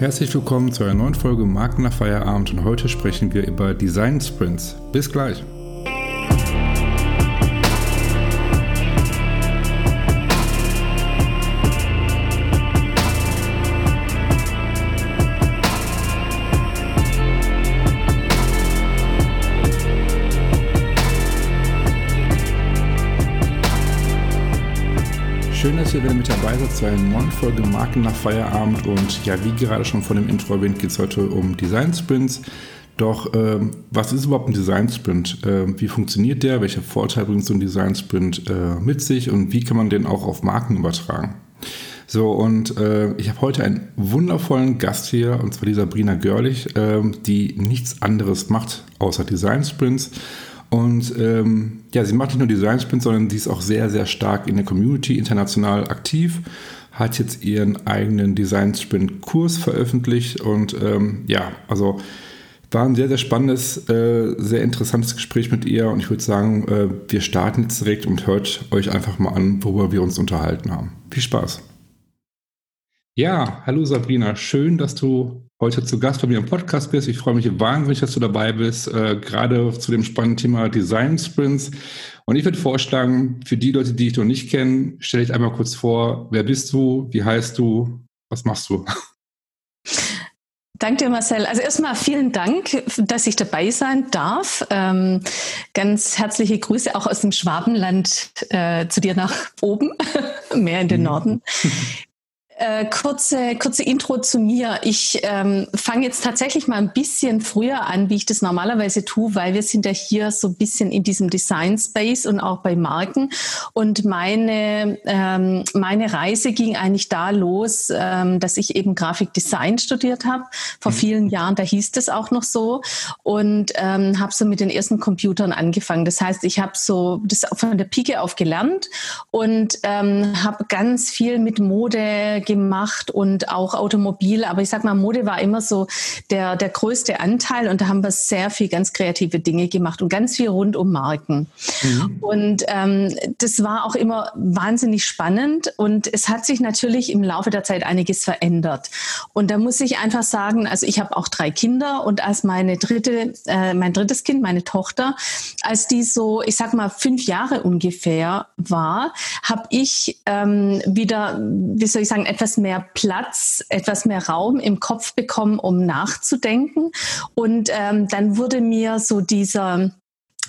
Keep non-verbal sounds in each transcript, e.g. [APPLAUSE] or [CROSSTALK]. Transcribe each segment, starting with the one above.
Herzlich willkommen zu einer neuen Folge Marken nach Feierabend und heute sprechen wir über Design Sprints. Bis gleich. Dass ihr wieder mit dabei seid zu einer neuen Folge Marken nach Feierabend. Und ja, wie gerade schon von dem Intro erwähnt, geht es heute um Design Sprints. Doch ähm, was ist überhaupt ein Design Sprint? Äh, wie funktioniert der? Welche Vorteile bringt so ein Design Sprint äh, mit sich? Und wie kann man den auch auf Marken übertragen? So, und äh, ich habe heute einen wundervollen Gast hier, und zwar die Sabrina Görlich, äh, die nichts anderes macht außer Design Sprints. Und ähm, ja, sie macht nicht nur Design Sprints, sondern sie ist auch sehr, sehr stark in der Community international aktiv, hat jetzt ihren eigenen Design Sprint Kurs veröffentlicht und ähm, ja, also war ein sehr, sehr spannendes, äh, sehr interessantes Gespräch mit ihr und ich würde sagen, äh, wir starten jetzt direkt und hört euch einfach mal an, worüber wir uns unterhalten haben. Viel Spaß! Ja, hallo Sabrina, schön, dass du heute zu Gast bei mir im Podcast bist. Ich freue mich wahnsinnig, dass du dabei bist, äh, gerade zu dem spannenden Thema Design Sprints. Und ich würde vorschlagen, für die Leute, die dich noch nicht kennen, stell dich einmal kurz vor, wer bist du, wie heißt du, was machst du? Danke dir, Marcel. Also erstmal vielen Dank, dass ich dabei sein darf. Ähm, ganz herzliche Grüße auch aus dem Schwabenland äh, zu dir nach oben, [LAUGHS] mehr in den mhm. Norden. Äh, kurze, kurze Intro zu mir. Ich ähm, fange jetzt tatsächlich mal ein bisschen früher an, wie ich das normalerweise tue, weil wir sind ja hier so ein bisschen in diesem Design Space und auch bei Marken. Und meine, ähm, meine Reise ging eigentlich da los, ähm, dass ich eben Grafikdesign studiert habe. Vor mhm. vielen Jahren, da hieß das auch noch so. Und ähm, habe so mit den ersten Computern angefangen. Das heißt, ich habe so das von der Pike auf gelernt und ähm, habe ganz viel mit Mode gemacht und auch Automobil. Aber ich sag mal, Mode war immer so der, der größte Anteil und da haben wir sehr viel ganz kreative Dinge gemacht und ganz viel rund um Marken. Mhm. Und ähm, das war auch immer wahnsinnig spannend und es hat sich natürlich im Laufe der Zeit einiges verändert. Und da muss ich einfach sagen, also ich habe auch drei Kinder und als meine dritte, äh, mein drittes Kind, meine Tochter, als die so, ich sag mal, fünf Jahre ungefähr war, habe ich ähm, wieder, wie soll ich sagen, etwas mehr Platz, etwas mehr Raum im Kopf bekommen, um nachzudenken. Und ähm, dann wurde mir so dieser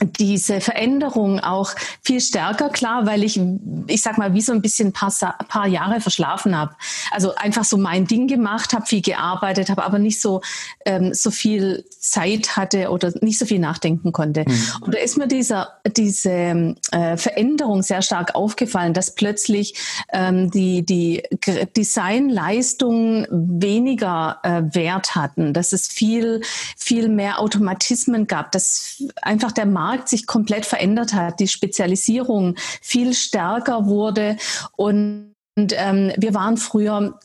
diese Veränderung auch viel stärker klar, weil ich, ich sag mal, wie so ein bisschen ein paar, paar Jahre verschlafen habe. Also einfach so mein Ding gemacht habe, viel gearbeitet habe, aber nicht so, ähm, so viel Zeit hatte oder nicht so viel nachdenken konnte. Mhm. Und da ist mir dieser, diese äh, Veränderung sehr stark aufgefallen, dass plötzlich ähm, die, die Designleistungen weniger äh, Wert hatten, dass es viel, viel mehr Automatismen gab, dass einfach der Markt Markt sich komplett verändert hat, die Spezialisierung viel stärker wurde und und ähm, wir waren früher,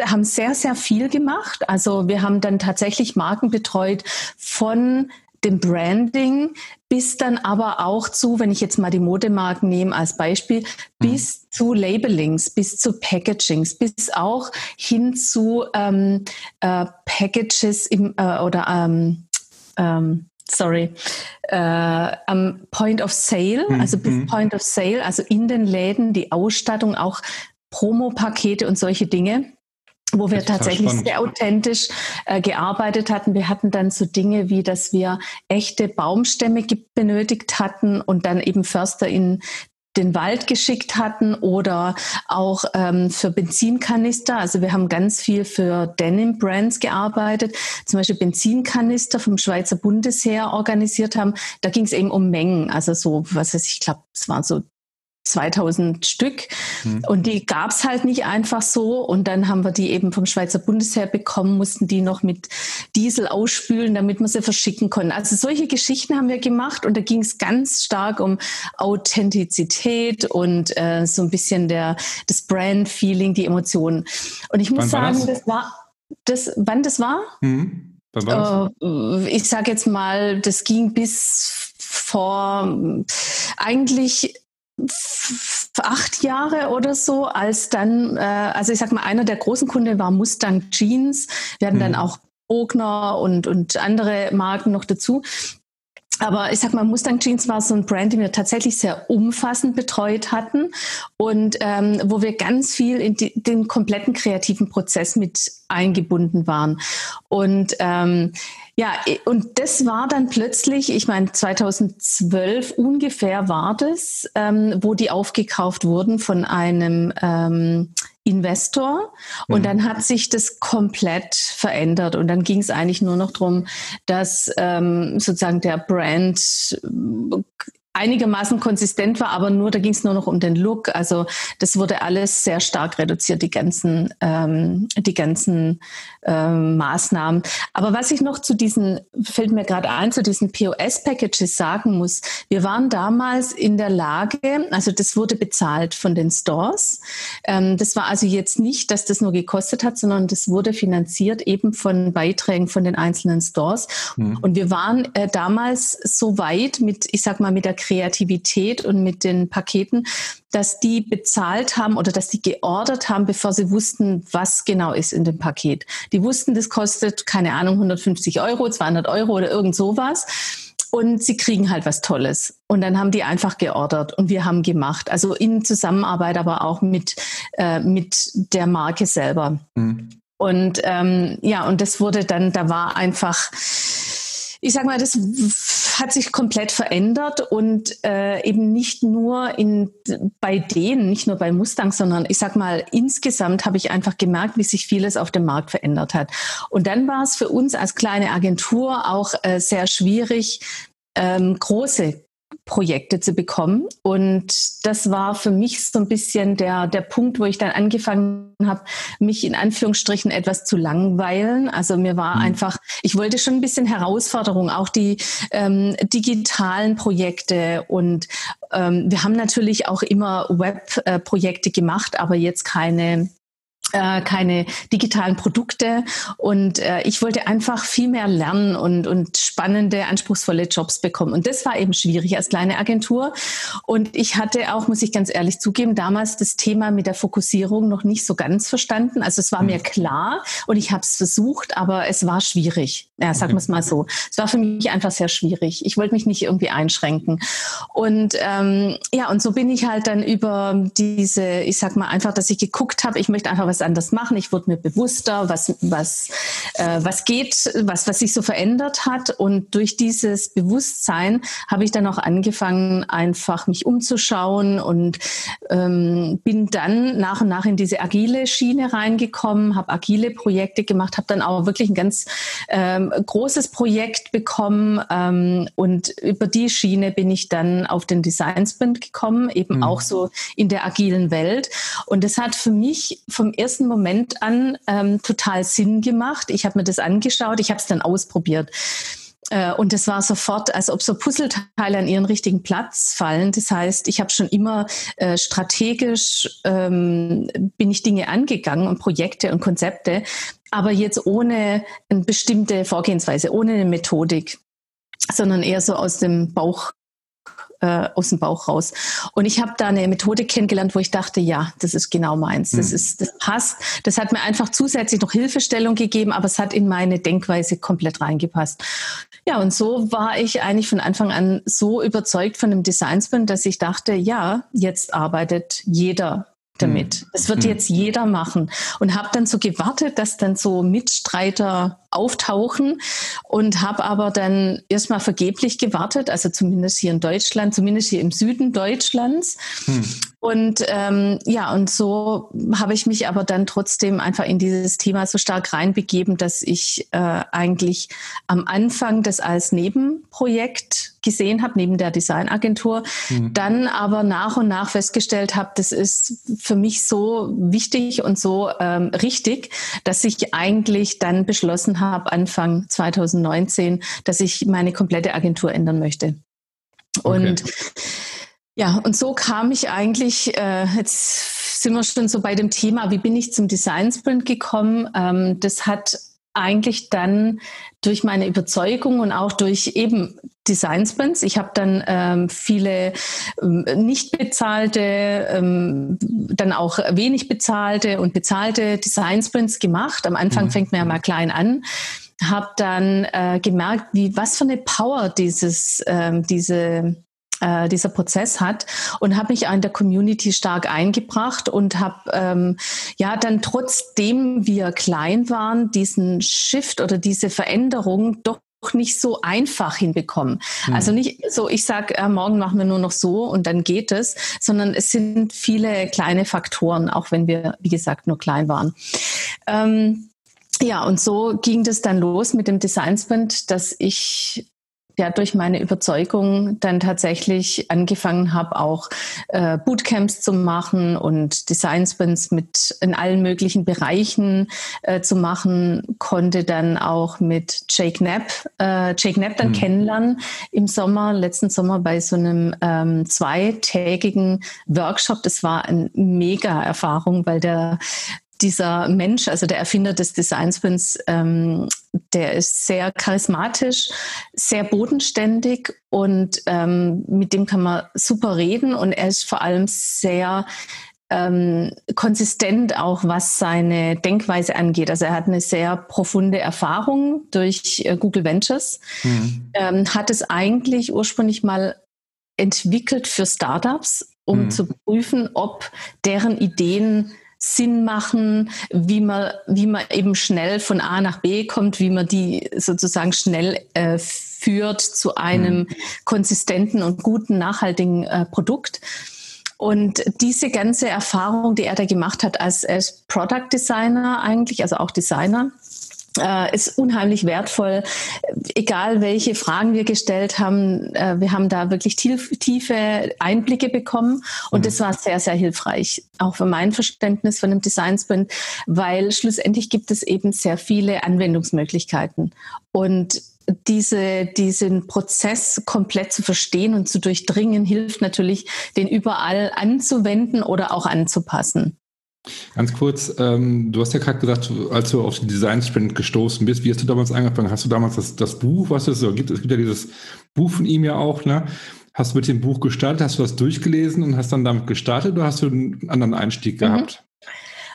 haben sehr, sehr viel gemacht. Also wir haben dann tatsächlich Marken betreut von dem Branding bis dann aber auch zu, wenn ich jetzt mal die Modemarken nehme als Beispiel, bis mhm. zu Labelings, bis zu Packagings, bis auch hin zu ähm, äh, Packages im, äh, oder ähm, ähm, sorry, äh, am Point of Sale, mhm. also bis mhm. Point of Sale, also in den Läden, die Ausstattung, auch Promo-Pakete und solche Dinge wo wir tatsächlich sehr authentisch äh, gearbeitet hatten. Wir hatten dann so Dinge wie, dass wir echte Baumstämme benötigt hatten und dann eben Förster in den Wald geschickt hatten oder auch ähm, für Benzinkanister. Also wir haben ganz viel für Denim Brands gearbeitet, zum Beispiel Benzinkanister vom Schweizer Bundesheer organisiert haben. Da ging es eben um Mengen, also so, was weiß ich, ich glaube, es waren so 2000 Stück. Mhm. Und die gab es halt nicht einfach so. Und dann haben wir die eben vom Schweizer Bundesheer bekommen, mussten die noch mit Diesel ausspülen, damit wir sie verschicken konnten. Also solche Geschichten haben wir gemacht. Und da ging es ganz stark um Authentizität und äh, so ein bisschen der, das Brand-Feeling, die Emotionen. Und ich muss wann sagen, das? das? war, das, wann das war? Mhm. Wann war das? Äh, ich sage jetzt mal, das ging bis vor eigentlich acht Jahre oder so, als dann, äh, also ich sag mal, einer der großen Kunden war Mustang Jeans. Wir hatten mhm. dann auch Bogner und, und andere Marken noch dazu. Aber ich sag mal, Mustang Jeans war so ein Brand, den wir tatsächlich sehr umfassend betreut hatten und ähm, wo wir ganz viel in die, den kompletten kreativen Prozess mit eingebunden waren. Und ähm, ja, und das war dann plötzlich, ich meine, 2012 ungefähr war das, ähm, wo die aufgekauft wurden von einem ähm, Investor und mhm. dann hat sich das komplett verändert und dann ging es eigentlich nur noch darum, dass ähm, sozusagen der Brand einigermaßen konsistent war, aber nur, da ging es nur noch um den Look. Also das wurde alles sehr stark reduziert, die ganzen, ähm, die ganzen ähm, Maßnahmen. Aber was ich noch zu diesen, fällt mir gerade ein, zu diesen POS-Packages sagen muss, wir waren damals in der Lage, also das wurde bezahlt von den Stores. Ähm, das war also jetzt nicht, dass das nur gekostet hat, sondern das wurde finanziert eben von Beiträgen von den einzelnen Stores. Mhm. Und wir waren äh, damals so weit mit, ich sag mal, mit der Kreativität und mit den Paketen, dass die bezahlt haben oder dass die geordert haben, bevor sie wussten, was genau ist in dem Paket. Die wussten, das kostet, keine Ahnung, 150 Euro, 200 Euro oder irgend sowas. Und sie kriegen halt was Tolles. Und dann haben die einfach geordert und wir haben gemacht. Also in Zusammenarbeit, aber auch mit, äh, mit der Marke selber. Mhm. Und ähm, ja, und das wurde dann, da war einfach ich sag mal, das hat sich komplett verändert und äh, eben nicht nur in, bei denen, nicht nur bei Mustang, sondern ich sag mal, insgesamt habe ich einfach gemerkt, wie sich vieles auf dem Markt verändert hat. Und dann war es für uns als kleine Agentur auch äh, sehr schwierig, ähm, große Projekte zu bekommen. Und das war für mich so ein bisschen der, der Punkt, wo ich dann angefangen habe, mich in Anführungsstrichen etwas zu langweilen. Also mir war mhm. einfach, ich wollte schon ein bisschen Herausforderung, auch die ähm, digitalen Projekte. Und ähm, wir haben natürlich auch immer Webprojekte gemacht, aber jetzt keine äh, keine digitalen Produkte und äh, ich wollte einfach viel mehr lernen und, und spannende, anspruchsvolle Jobs bekommen. Und das war eben schwierig als kleine Agentur. Und ich hatte auch, muss ich ganz ehrlich zugeben, damals das Thema mit der Fokussierung noch nicht so ganz verstanden. Also es war mir mhm. klar und ich habe es versucht, aber es war schwierig. Ja, sagen wir es mal so. Es war für mich einfach sehr schwierig. Ich wollte mich nicht irgendwie einschränken. Und ähm, ja, und so bin ich halt dann über diese, ich sag mal einfach, dass ich geguckt habe, ich möchte einfach was anders machen. Ich wurde mir bewusster, was, was, äh, was geht, was, was sich so verändert hat. Und durch dieses Bewusstsein habe ich dann auch angefangen, einfach mich umzuschauen und ähm, bin dann nach und nach in diese agile Schiene reingekommen, habe agile Projekte gemacht, habe dann auch wirklich ein ganz ähm, großes Projekt bekommen ähm, und über die Schiene bin ich dann auf den Design Sprint gekommen, eben mhm. auch so in der agilen Welt. Und das hat für mich vom ersten Moment an ähm, total Sinn gemacht. Ich habe mir das angeschaut, ich habe es dann ausprobiert. Äh, und es war sofort, als ob so Puzzleteile an ihren richtigen Platz fallen. Das heißt, ich habe schon immer äh, strategisch ähm, bin ich Dinge angegangen und Projekte und Konzepte, aber jetzt ohne eine bestimmte Vorgehensweise, ohne eine Methodik, sondern eher so aus dem Bauch äh, aus dem Bauch raus. Und ich habe da eine Methode kennengelernt, wo ich dachte, ja, das ist genau meins. Das mhm. ist, das passt. Das hat mir einfach zusätzlich noch Hilfestellung gegeben, aber es hat in meine Denkweise komplett reingepasst. Ja, und so war ich eigentlich von Anfang an so überzeugt von dem Design Sprint, dass ich dachte, ja, jetzt arbeitet jeder damit. Das hm. wird hm. jetzt jeder machen. Und habe dann so gewartet, dass dann so Mitstreiter auftauchen und habe aber dann erstmal vergeblich gewartet, also zumindest hier in Deutschland, zumindest hier im Süden Deutschlands. Hm. Und ähm, ja, und so habe ich mich aber dann trotzdem einfach in dieses Thema so stark reinbegeben, dass ich äh, eigentlich am Anfang das als Nebenprojekt gesehen habe, neben der Designagentur, mhm. dann aber nach und nach festgestellt habe, das ist für mich so wichtig und so ähm, richtig, dass ich eigentlich dann beschlossen habe, Anfang 2019, dass ich meine komplette Agentur ändern möchte. Und okay. Ja, und so kam ich eigentlich, äh, jetzt sind wir schon so bei dem Thema, wie bin ich zum Design Sprint gekommen? Ähm, das hat eigentlich dann durch meine Überzeugung und auch durch eben Design Sprints. Ich habe dann ähm, viele ähm, nicht bezahlte, ähm, dann auch wenig bezahlte und bezahlte Design Sprints gemacht. Am Anfang mhm. fängt man ja mal klein an habe dann äh, gemerkt, wie was für eine Power dieses ähm, diese äh, dieser Prozess hat und habe mich in der Community stark eingebracht und habe ähm, ja dann trotzdem wir klein waren diesen Shift oder diese Veränderung doch nicht so einfach hinbekommen. Mhm. Also nicht so, ich sage, äh, morgen machen wir nur noch so und dann geht es, sondern es sind viele kleine Faktoren, auch wenn wir, wie gesagt, nur klein waren. Ähm, ja, und so ging das dann los mit dem Design Sprint, dass ich ja durch meine Überzeugung dann tatsächlich angefangen habe, auch äh, Bootcamps zu machen und Design Sprints mit in allen möglichen Bereichen äh, zu machen, konnte dann auch mit Jake Knapp, äh, Jake Knapp dann mhm. kennenlernen im Sommer, letzten Sommer bei so einem ähm, zweitägigen Workshop. Das war eine mega Erfahrung, weil der dieser Mensch, also der Erfinder des Design Sprints, ähm, der ist sehr charismatisch, sehr bodenständig und ähm, mit dem kann man super reden und er ist vor allem sehr ähm, konsistent auch, was seine Denkweise angeht. Also er hat eine sehr profunde Erfahrung durch äh, Google Ventures, mhm. ähm, hat es eigentlich ursprünglich mal entwickelt für Startups, um mhm. zu prüfen, ob deren Ideen Sinn machen, wie man, wie man eben schnell von A nach B kommt, wie man die sozusagen schnell äh, führt zu einem mhm. konsistenten und guten, nachhaltigen äh, Produkt. Und diese ganze Erfahrung, die er da gemacht hat als, als Product Designer eigentlich, also auch Designer, ist unheimlich wertvoll, egal welche Fragen wir gestellt haben. Äh, wir haben da wirklich tief, tiefe Einblicke bekommen und mhm. das war sehr, sehr hilfreich, auch für mein Verständnis von dem Design Sprint, weil schlussendlich gibt es eben sehr viele Anwendungsmöglichkeiten und diese, diesen Prozess komplett zu verstehen und zu durchdringen, hilft natürlich, den überall anzuwenden oder auch anzupassen. Ganz kurz, ähm, du hast ja gerade gesagt, als du auf den Design Sprint gestoßen bist, wie hast du damals angefangen? Hast du damals das, das Buch, was es so gibt? Es gibt ja dieses Buch von ihm ja auch, ne? Hast du mit dem Buch gestartet, hast du das durchgelesen und hast dann damit gestartet oder hast du einen anderen Einstieg mhm. gehabt?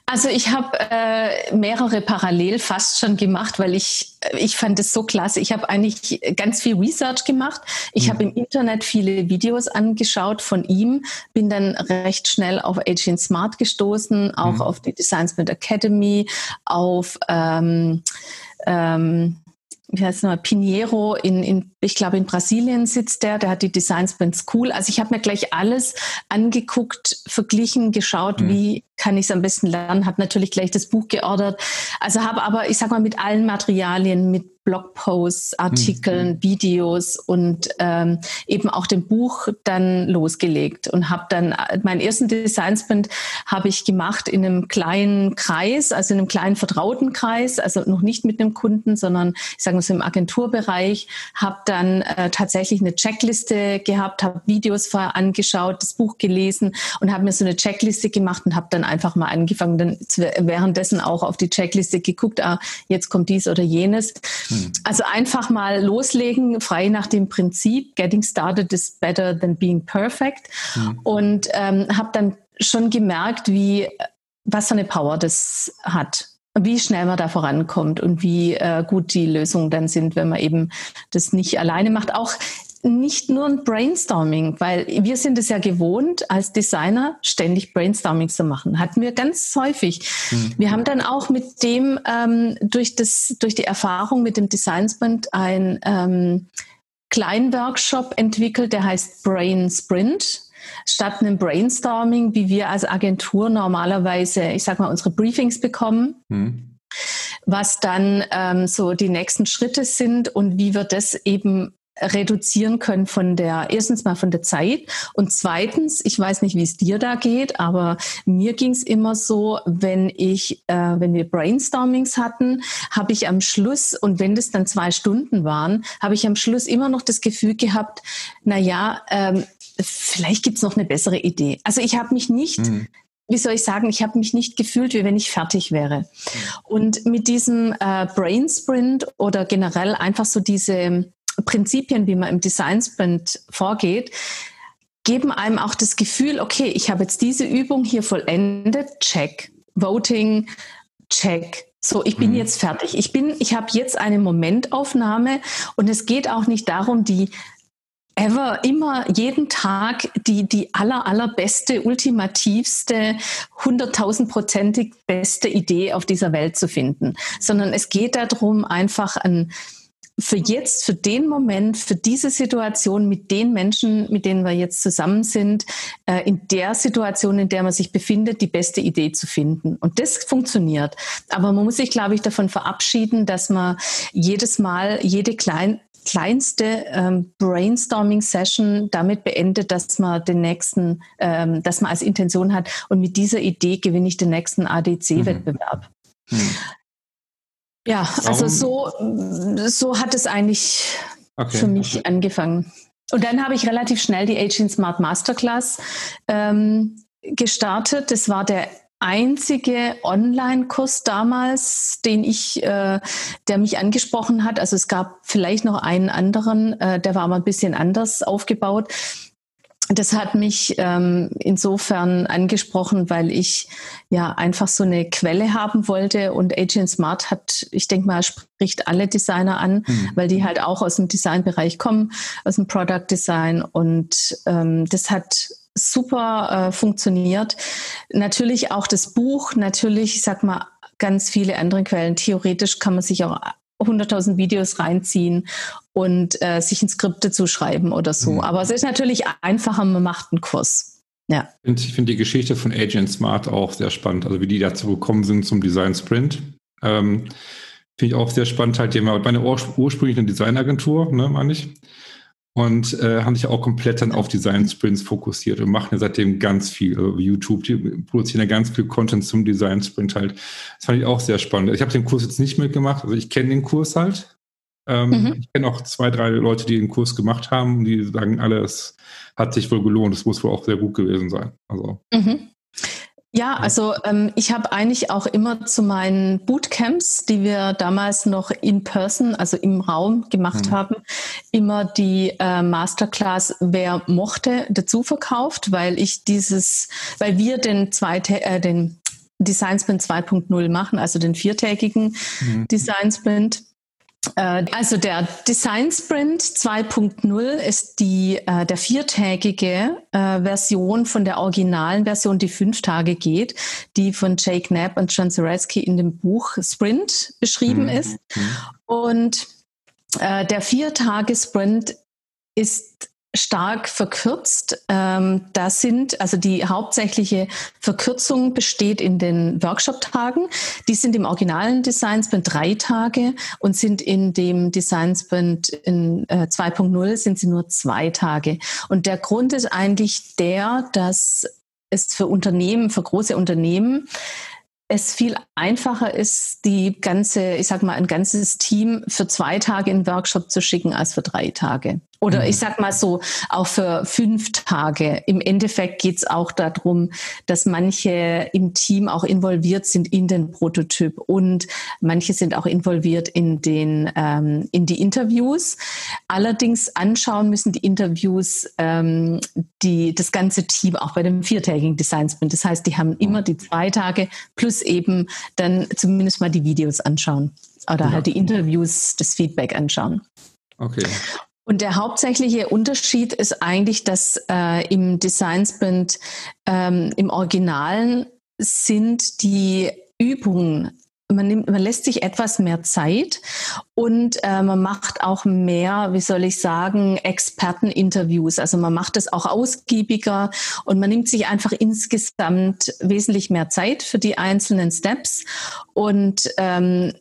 Also ich habe äh, mehrere parallel fast schon gemacht, weil ich ich fand es so klasse. Ich habe eigentlich ganz viel Research gemacht. Ich mhm. habe im Internet viele Videos angeschaut von ihm, bin dann recht schnell auf Agent Smart gestoßen, auch mhm. auf die Design Sprint Academy, auf ähm, ähm, wie heißt nochmal, Pinheiro in, in, ich glaube in Brasilien sitzt der, der hat die Design Sprints cool. Also ich habe mir gleich alles angeguckt, verglichen, geschaut, mhm. wie kann ich es am besten lernen, habe natürlich gleich das Buch geordert. Also habe aber, ich sag mal, mit allen Materialien, mit Blogposts, Artikeln, mhm. Videos und ähm, eben auch dem Buch dann losgelegt und habe dann äh, meinen ersten Design Sprint habe ich gemacht in einem kleinen Kreis, also in einem kleinen vertrauten Kreis, also noch nicht mit einem Kunden, sondern ich sage mal so im Agenturbereich, habe dann äh, tatsächlich eine Checkliste gehabt, habe Videos vorher angeschaut, das Buch gelesen und habe mir so eine Checkliste gemacht und habe dann einfach mal angefangen, dann währenddessen auch auf die Checkliste geguckt, ah, jetzt kommt dies oder jenes hm. Also einfach mal loslegen, frei nach dem Prinzip, getting started is better than being perfect. Mhm. Und ähm, habe dann schon gemerkt, wie was für eine Power das hat wie schnell man da vorankommt und wie äh, gut die Lösungen dann sind, wenn man eben das nicht alleine macht. Auch nicht nur ein Brainstorming, weil wir sind es ja gewohnt, als Designer ständig Brainstorming zu machen. Hatten wir ganz häufig. Mhm. Wir haben dann auch mit dem, ähm, durch, das, durch die Erfahrung mit dem Design Sprint ein ähm, kleinen Workshop entwickelt, der heißt Brain Sprint statt einem Brainstorming, wie wir als Agentur normalerweise, ich sag mal, unsere Briefings bekommen. Mhm was dann ähm, so die nächsten Schritte sind und wie wir das eben reduzieren können von der, erstens mal von der Zeit und zweitens, ich weiß nicht, wie es dir da geht, aber mir ging es immer so, wenn ich, äh, wenn wir Brainstormings hatten, habe ich am Schluss, und wenn das dann zwei Stunden waren, habe ich am Schluss immer noch das Gefühl gehabt, na ja, ähm, vielleicht gibt's noch eine bessere Idee. Also ich habe mich nicht mhm wie soll ich sagen, ich habe mich nicht gefühlt, wie wenn ich fertig wäre. Und mit diesem äh, Brain Sprint oder generell einfach so diese Prinzipien, wie man im Design Sprint vorgeht, geben einem auch das Gefühl, okay, ich habe jetzt diese Übung hier vollendet, check. Voting, check. So, ich bin mhm. jetzt fertig. Ich bin, ich habe jetzt eine Momentaufnahme und es geht auch nicht darum, die ever, immer, jeden Tag die, die aller, allerbeste, ultimativste, hunderttausendprozentig beste Idee auf dieser Welt zu finden, sondern es geht darum, einfach ein, für jetzt, für den Moment, für diese Situation mit den Menschen, mit denen wir jetzt zusammen sind, äh, in der Situation, in der man sich befindet, die beste Idee zu finden. Und das funktioniert. Aber man muss sich, glaube ich, davon verabschieden, dass man jedes Mal, jede klein, kleinste ähm, Brainstorming-Session damit beendet, dass man den nächsten, ähm, dass man als Intention hat und mit dieser Idee gewinne ich den nächsten ADC-Wettbewerb. Mhm. Mhm. Ja, also so, so hat es eigentlich okay. für mich okay. angefangen. Und dann habe ich relativ schnell die Aging Smart Masterclass ähm, gestartet. Das war der einzige Online-Kurs damals, den ich, äh, der mich angesprochen hat. Also es gab vielleicht noch einen anderen, äh, der war aber ein bisschen anders aufgebaut. Das hat mich ähm, insofern angesprochen, weil ich ja einfach so eine Quelle haben wollte und Agent Smart hat, ich denke mal, spricht alle Designer an, mhm. weil die halt auch aus dem Designbereich kommen, aus dem Product Design und ähm, das hat super äh, funktioniert. Natürlich auch das Buch, natürlich, ich sag mal, ganz viele andere Quellen. Theoretisch kann man sich auch 100.000 Videos reinziehen und äh, sich ein Skript dazu schreiben oder so. Mhm. Aber es ist natürlich einfacher, man macht einen Kurs. Ja. Ich finde die Geschichte von Agent Smart auch sehr spannend, also wie die dazu gekommen sind zum Design Sprint. Ähm, finde ich auch sehr spannend, halt, die haben meine ursprünglich eine Designagentur, ne, meine ich und äh, haben sich auch komplett dann auf Design Sprints fokussiert und machen ja seitdem ganz viel. Also YouTube, die produzieren ja ganz viel Content zum Design Sprint halt. Das fand ich auch sehr spannend. Ich habe den Kurs jetzt nicht mitgemacht, also ich kenne den Kurs halt. Ähm, mhm. Ich kenne auch zwei, drei Leute, die den Kurs gemacht haben und die sagen alle, es hat sich wohl gelohnt, es muss wohl auch sehr gut gewesen sein. Also. Mhm. Ja, also ähm, ich habe eigentlich auch immer zu meinen Bootcamps, die wir damals noch in person, also im Raum gemacht mhm. haben, immer die äh, Masterclass Wer mochte dazu verkauft, weil ich dieses, weil wir den zweite, äh, den Design Sprint 2.0 machen, also den viertägigen mhm. Design Sprint. Äh, also der Design Sprint 2.0 ist die, äh, der viertägige äh, Version von der originalen Version, die fünf Tage geht, die von Jake Knapp und John Zaretsky in dem Buch Sprint beschrieben mhm. ist. Mhm. Und äh, der Vier-Tage-Sprint ist stark verkürzt. Ähm, da sind, also die hauptsächliche Verkürzung besteht in den Workshop-Tagen. Die sind im originalen Design Sprint drei Tage und sind in dem Design Sprint in äh, 2.0 sind sie nur zwei Tage. Und der Grund ist eigentlich der, dass es für Unternehmen, für große Unternehmen, es viel einfacher ist, die ganze, ich sag mal, ein ganzes Team für zwei Tage in den Workshop zu schicken als für drei Tage. Oder mhm. ich sag mal so, auch für fünf Tage. Im Endeffekt geht es auch darum, dass manche im Team auch involviert sind in den Prototyp und manche sind auch involviert in den ähm, in die Interviews. Allerdings anschauen müssen die Interviews ähm, die das ganze Team auch bei dem viertägigen Design Sprint. Das heißt, die haben immer die zwei Tage plus eben dann zumindest mal die Videos anschauen oder ja. halt die Interviews, das Feedback anschauen. Okay. Und der hauptsächliche Unterschied ist eigentlich, dass äh, im Design Sprint ähm, im Originalen sind die Übungen man, nimmt, man lässt sich etwas mehr Zeit und äh, man macht auch mehr, wie soll ich sagen, Experteninterviews. Also man macht es auch ausgiebiger und man nimmt sich einfach insgesamt wesentlich mehr Zeit für die einzelnen Steps und ähm,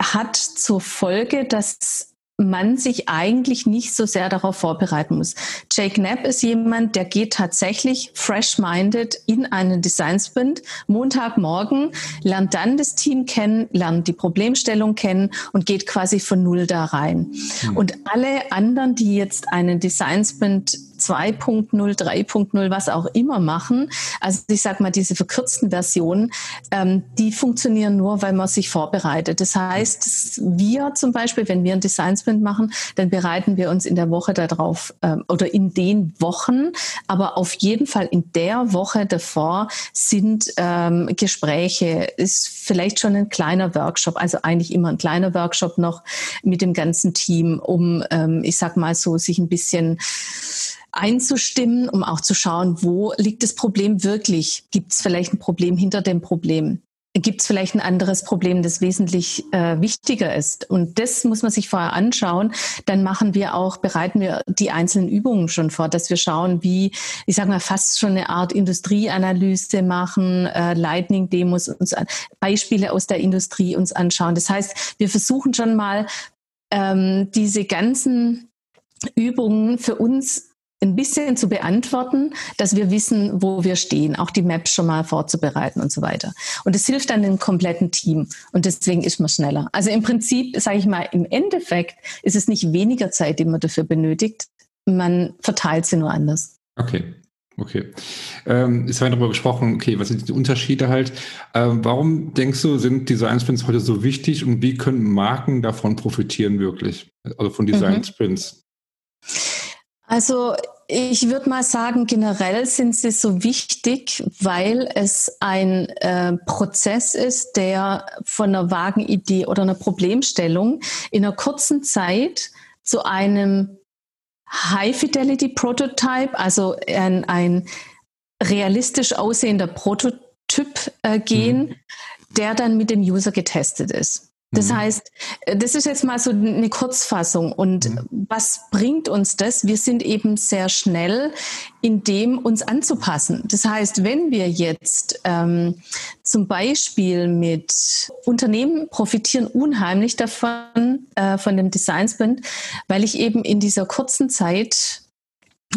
hat zur Folge, dass man sich eigentlich nicht so sehr darauf vorbereiten muss. Jake Knapp ist jemand, der geht tatsächlich fresh-minded in einen Design Sprint, Montagmorgen, lernt dann das Team kennen, lernt die Problemstellung kennen und geht quasi von Null da rein. Mhm. Und alle anderen, die jetzt einen Design Sprint 2.0, 3.0, was auch immer machen. Also ich sage mal, diese verkürzten Versionen, ähm, die funktionieren nur, weil man sich vorbereitet. Das heißt, wir zum Beispiel, wenn wir ein Design Sprint machen, dann bereiten wir uns in der Woche darauf ähm, oder in den Wochen, aber auf jeden Fall in der Woche davor sind ähm, Gespräche, ist vielleicht schon ein kleiner Workshop, also eigentlich immer ein kleiner Workshop noch mit dem ganzen Team, um, ähm, ich sag mal so, sich ein bisschen einzustimmen, um auch zu schauen, wo liegt das Problem wirklich? Gibt es vielleicht ein Problem hinter dem Problem? Gibt es vielleicht ein anderes Problem, das wesentlich äh, wichtiger ist? Und das muss man sich vorher anschauen. Dann machen wir auch, bereiten wir die einzelnen Übungen schon vor, dass wir schauen, wie, ich sage mal, fast schon eine Art Industrieanalyse machen, äh, Lightning-Demos uns an, Beispiele aus der Industrie uns anschauen. Das heißt, wir versuchen schon mal ähm, diese ganzen Übungen für uns ein bisschen zu beantworten, dass wir wissen, wo wir stehen, auch die Maps schon mal vorzubereiten und so weiter. Und es hilft dann dem kompletten Team und deswegen ist man schneller. Also im Prinzip, sage ich mal, im Endeffekt ist es nicht weniger Zeit, die man dafür benötigt, man verteilt sie nur anders. Okay. Okay. Ähm, es war darüber gesprochen, okay, was sind die Unterschiede halt? Ähm, warum denkst du, sind Design Sprints heute so wichtig und wie können Marken davon profitieren wirklich? Also von Design mhm. Also ich würde mal sagen, generell sind sie so wichtig, weil es ein äh, Prozess ist, der von einer vagen Idee oder einer Problemstellung in einer kurzen Zeit zu einem High-Fidelity-Prototype, also ein, ein realistisch aussehender Prototyp äh, gehen, mhm. der dann mit dem User getestet ist. Das mhm. heißt, äh, das ist jetzt mal so eine Kurzfassung. Und mhm. was bringt uns das? Wir sind eben sehr schnell in dem, uns anzupassen. Das heißt, wenn wir jetzt ähm, zum Beispiel mit Unternehmen profitieren unheimlich davon, äh, von dem Design Sprint, weil ich eben in dieser kurzen Zeit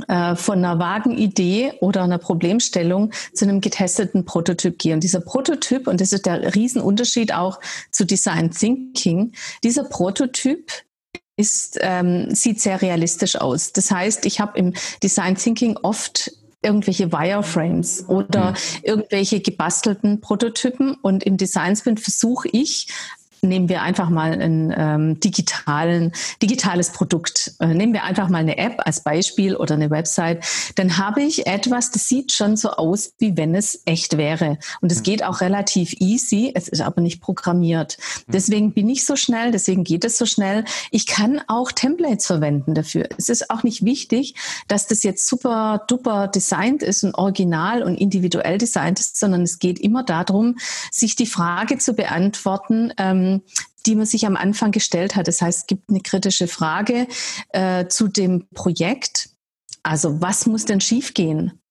von einer vagen Idee oder einer Problemstellung zu einem getesteten Prototyp gehe. Und dieser Prototyp, und das ist der Riesenunterschied auch zu Design Thinking, dieser Prototyp ist, ähm, sieht sehr realistisch aus. Das heißt, ich habe im Design Thinking oft irgendwelche Wireframes oder mhm. irgendwelche gebastelten Prototypen und im Design Sprint versuche ich nehmen wir einfach mal ein ähm, digitalen, digitales Produkt. Äh, nehmen wir einfach mal eine App als Beispiel oder eine Website. Dann habe ich etwas, das sieht schon so aus, wie wenn es echt wäre. Und es mhm. geht auch relativ easy. Es ist aber nicht programmiert. Mhm. Deswegen bin ich so schnell. Deswegen geht es so schnell. Ich kann auch Templates verwenden dafür. Es ist auch nicht wichtig, dass das jetzt super duper designt ist und original und individuell designt ist, sondern es geht immer darum, sich die Frage zu beantworten, ähm, die man sich am Anfang gestellt hat. Das heißt, es gibt eine kritische Frage äh, zu dem Projekt. Also was muss denn schiefgehen?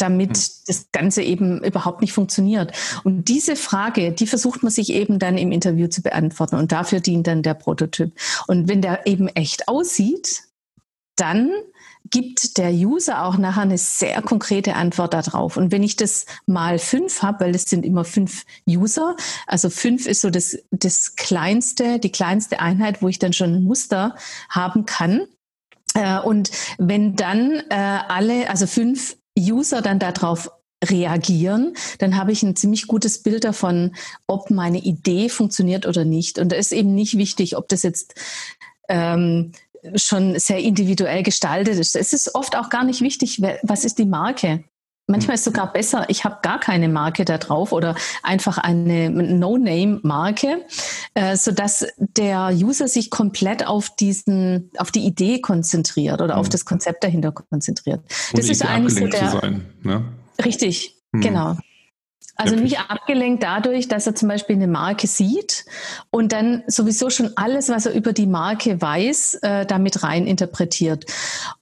damit hm. das Ganze eben überhaupt nicht funktioniert. Und diese Frage, die versucht man sich eben dann im Interview zu beantworten. Und dafür dient dann der Prototyp. Und wenn der eben echt aussieht, dann gibt der User auch nachher eine sehr konkrete Antwort darauf. Und wenn ich das mal fünf habe, weil es sind immer fünf User, also fünf ist so das, das kleinste, die kleinste Einheit, wo ich dann schon ein Muster haben kann. Äh, und wenn dann äh, alle, also fünf User dann darauf reagieren, dann habe ich ein ziemlich gutes Bild davon, ob meine Idee funktioniert oder nicht. Und da ist eben nicht wichtig, ob das jetzt ähm, schon sehr individuell gestaltet ist. Es ist oft auch gar nicht wichtig, was ist die Marke. Manchmal ist es sogar besser, ich habe gar keine Marke da drauf oder einfach eine No-Name-Marke, äh, sodass der User sich komplett auf diesen, auf die Idee konzentriert oder mhm. auf das Konzept dahinter konzentriert. Und das ist eigentlich so der. Sein, ne? Richtig, mhm. genau. Also nicht abgelenkt dadurch, dass er zum Beispiel eine Marke sieht und dann sowieso schon alles, was er über die Marke weiß, äh, damit rein interpretiert.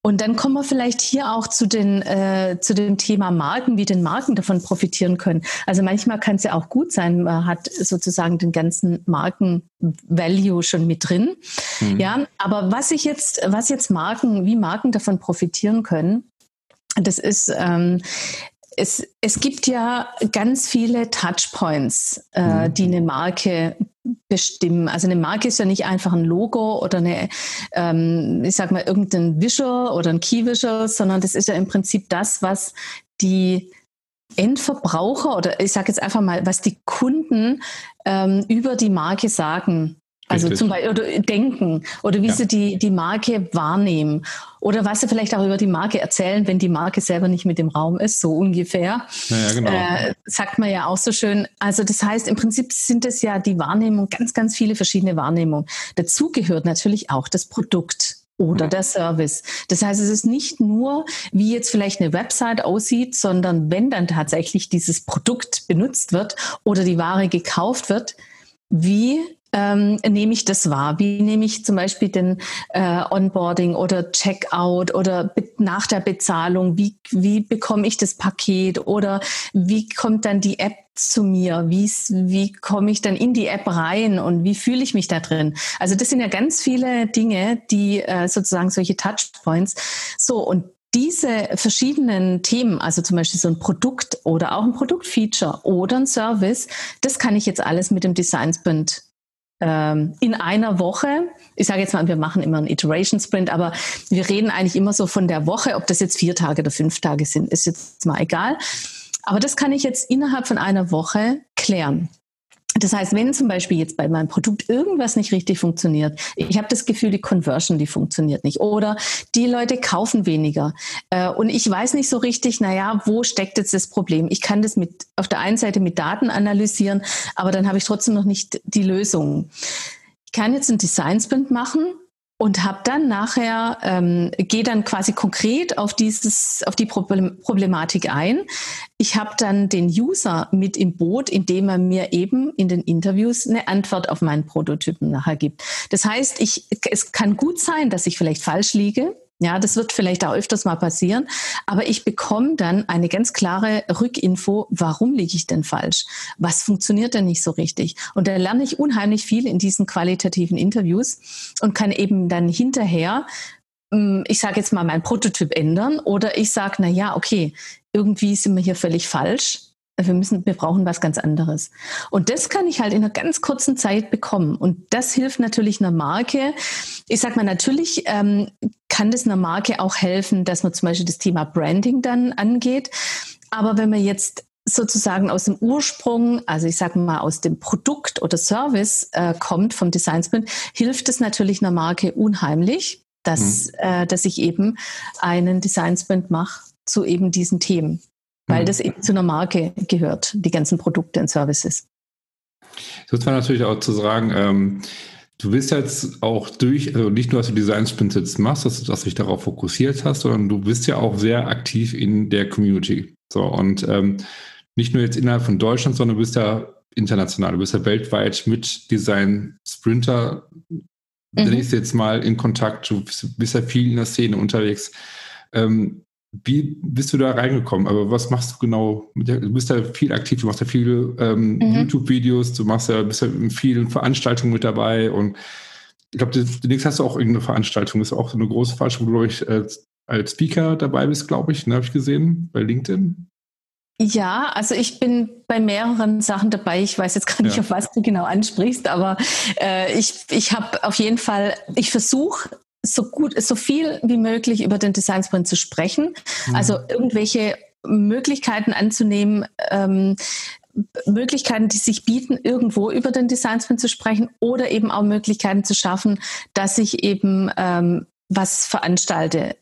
Und dann kommen wir vielleicht hier auch zu, den, äh, zu dem Thema Marken, wie den Marken davon profitieren können. Also manchmal kann es ja auch gut sein, man hat sozusagen den ganzen Marken-Value schon mit drin. Mhm. Ja, aber was ich jetzt, was jetzt Marken, wie Marken davon profitieren können, das ist ähm, es, es gibt ja ganz viele Touchpoints, äh, mhm. die eine Marke bestimmen. Also eine Marke ist ja nicht einfach ein Logo oder eine, ähm, ich sag mal, irgendein Visual oder ein Key Visual, sondern das ist ja im Prinzip das, was die Endverbraucher oder ich sage jetzt einfach mal, was die Kunden ähm, über die Marke sagen. Also zum Beispiel oder denken oder wie ja. sie die, die Marke wahrnehmen oder was sie vielleicht auch über die Marke erzählen, wenn die Marke selber nicht mit im Raum ist, so ungefähr. Ja, genau. Äh, sagt man ja auch so schön. Also das heißt, im Prinzip sind es ja die Wahrnehmung, ganz, ganz viele verschiedene Wahrnehmungen. Dazu gehört natürlich auch das Produkt oder der Service. Das heißt, es ist nicht nur, wie jetzt vielleicht eine Website aussieht, sondern wenn dann tatsächlich dieses Produkt benutzt wird oder die Ware gekauft wird, wie ähm, nehme ich das wahr? Wie nehme ich zum Beispiel den äh, Onboarding oder Checkout oder nach der Bezahlung? Wie, wie bekomme ich das Paket oder wie kommt dann die App zu mir? Wie, wie komme ich dann in die App rein und wie fühle ich mich da drin? Also das sind ja ganz viele Dinge, die äh, sozusagen solche Touchpoints. So und diese verschiedenen Themen, also zum Beispiel so ein Produkt oder auch ein Produktfeature oder ein Service, das kann ich jetzt alles mit dem Design Sprint in einer Woche, ich sage jetzt mal, wir machen immer einen Iteration Sprint, aber wir reden eigentlich immer so von der Woche, ob das jetzt vier Tage oder fünf Tage sind, ist jetzt mal egal. Aber das kann ich jetzt innerhalb von einer Woche klären. Das heißt, wenn zum Beispiel jetzt bei meinem Produkt irgendwas nicht richtig funktioniert, ich habe das Gefühl, die Conversion, die funktioniert nicht oder die Leute kaufen weniger äh, und ich weiß nicht so richtig, naja, wo steckt jetzt das Problem? Ich kann das mit auf der einen Seite mit Daten analysieren, aber dann habe ich trotzdem noch nicht die Lösung. Ich kann jetzt einen Design Sprint machen und habe dann nachher ähm, gehe dann quasi konkret auf dieses auf die Problematik ein. Ich habe dann den User mit im Boot, indem er mir eben in den Interviews eine Antwort auf meinen Prototypen nachher gibt. Das heißt, ich es kann gut sein, dass ich vielleicht falsch liege. Ja, das wird vielleicht auch öfters mal passieren, aber ich bekomme dann eine ganz klare Rückinfo, warum liege ich denn falsch? Was funktioniert denn nicht so richtig? Und da lerne ich unheimlich viel in diesen qualitativen Interviews und kann eben dann hinterher hm, ich sage jetzt mal mein Prototyp ändern oder ich sage, na ja, okay, irgendwie sind wir hier völlig falsch wir müssen, wir brauchen was ganz anderes. Und das kann ich halt in einer ganz kurzen Zeit bekommen. Und das hilft natürlich einer Marke. Ich sag mal, natürlich ähm, kann das einer Marke auch helfen, dass man zum Beispiel das Thema Branding dann angeht. Aber wenn man jetzt sozusagen aus dem Ursprung, also ich sage mal aus dem Produkt oder Service äh, kommt vom Design Sprint, hilft es natürlich einer Marke unheimlich, dass, mhm. äh, dass ich eben einen Design Sprint mache zu eben diesen Themen weil mhm. das eben zu einer Marke gehört, die ganzen Produkte und Services. Das muss man natürlich auch zu sagen, ähm, du bist jetzt auch durch, also nicht nur, dass du Design Sprints jetzt machst, dass, dass du dich darauf fokussiert hast, sondern du bist ja auch sehr aktiv in der Community. So, und ähm, nicht nur jetzt innerhalb von Deutschland, sondern du bist ja international, du bist ja weltweit mit Design Sprinter, mhm. ich es jetzt mal, in Kontakt, du bist, bist ja viel in der Szene unterwegs. Ähm, wie bist du da reingekommen? Aber was machst du genau? Du bist ja viel aktiv, du machst ja viele ähm, mhm. YouTube-Videos, du machst ja, bist ja in vielen Veranstaltungen mit dabei und ich glaube, demnächst hast du auch irgendeine Veranstaltung, das ist auch so eine große Veranstaltung, wo du ich als, als Speaker dabei bist, glaube ich, ne, habe ich gesehen, bei LinkedIn. Ja, also ich bin bei mehreren Sachen dabei. Ich weiß jetzt gar nicht, ja. auf was du genau ansprichst, aber äh, ich, ich habe auf jeden Fall, ich versuche so gut, so viel wie möglich über den Design Sprint zu sprechen. Mhm. Also irgendwelche Möglichkeiten anzunehmen, ähm, Möglichkeiten, die sich bieten, irgendwo über den Design Sprint zu sprechen oder eben auch Möglichkeiten zu schaffen, dass ich eben ähm, was veranstalte.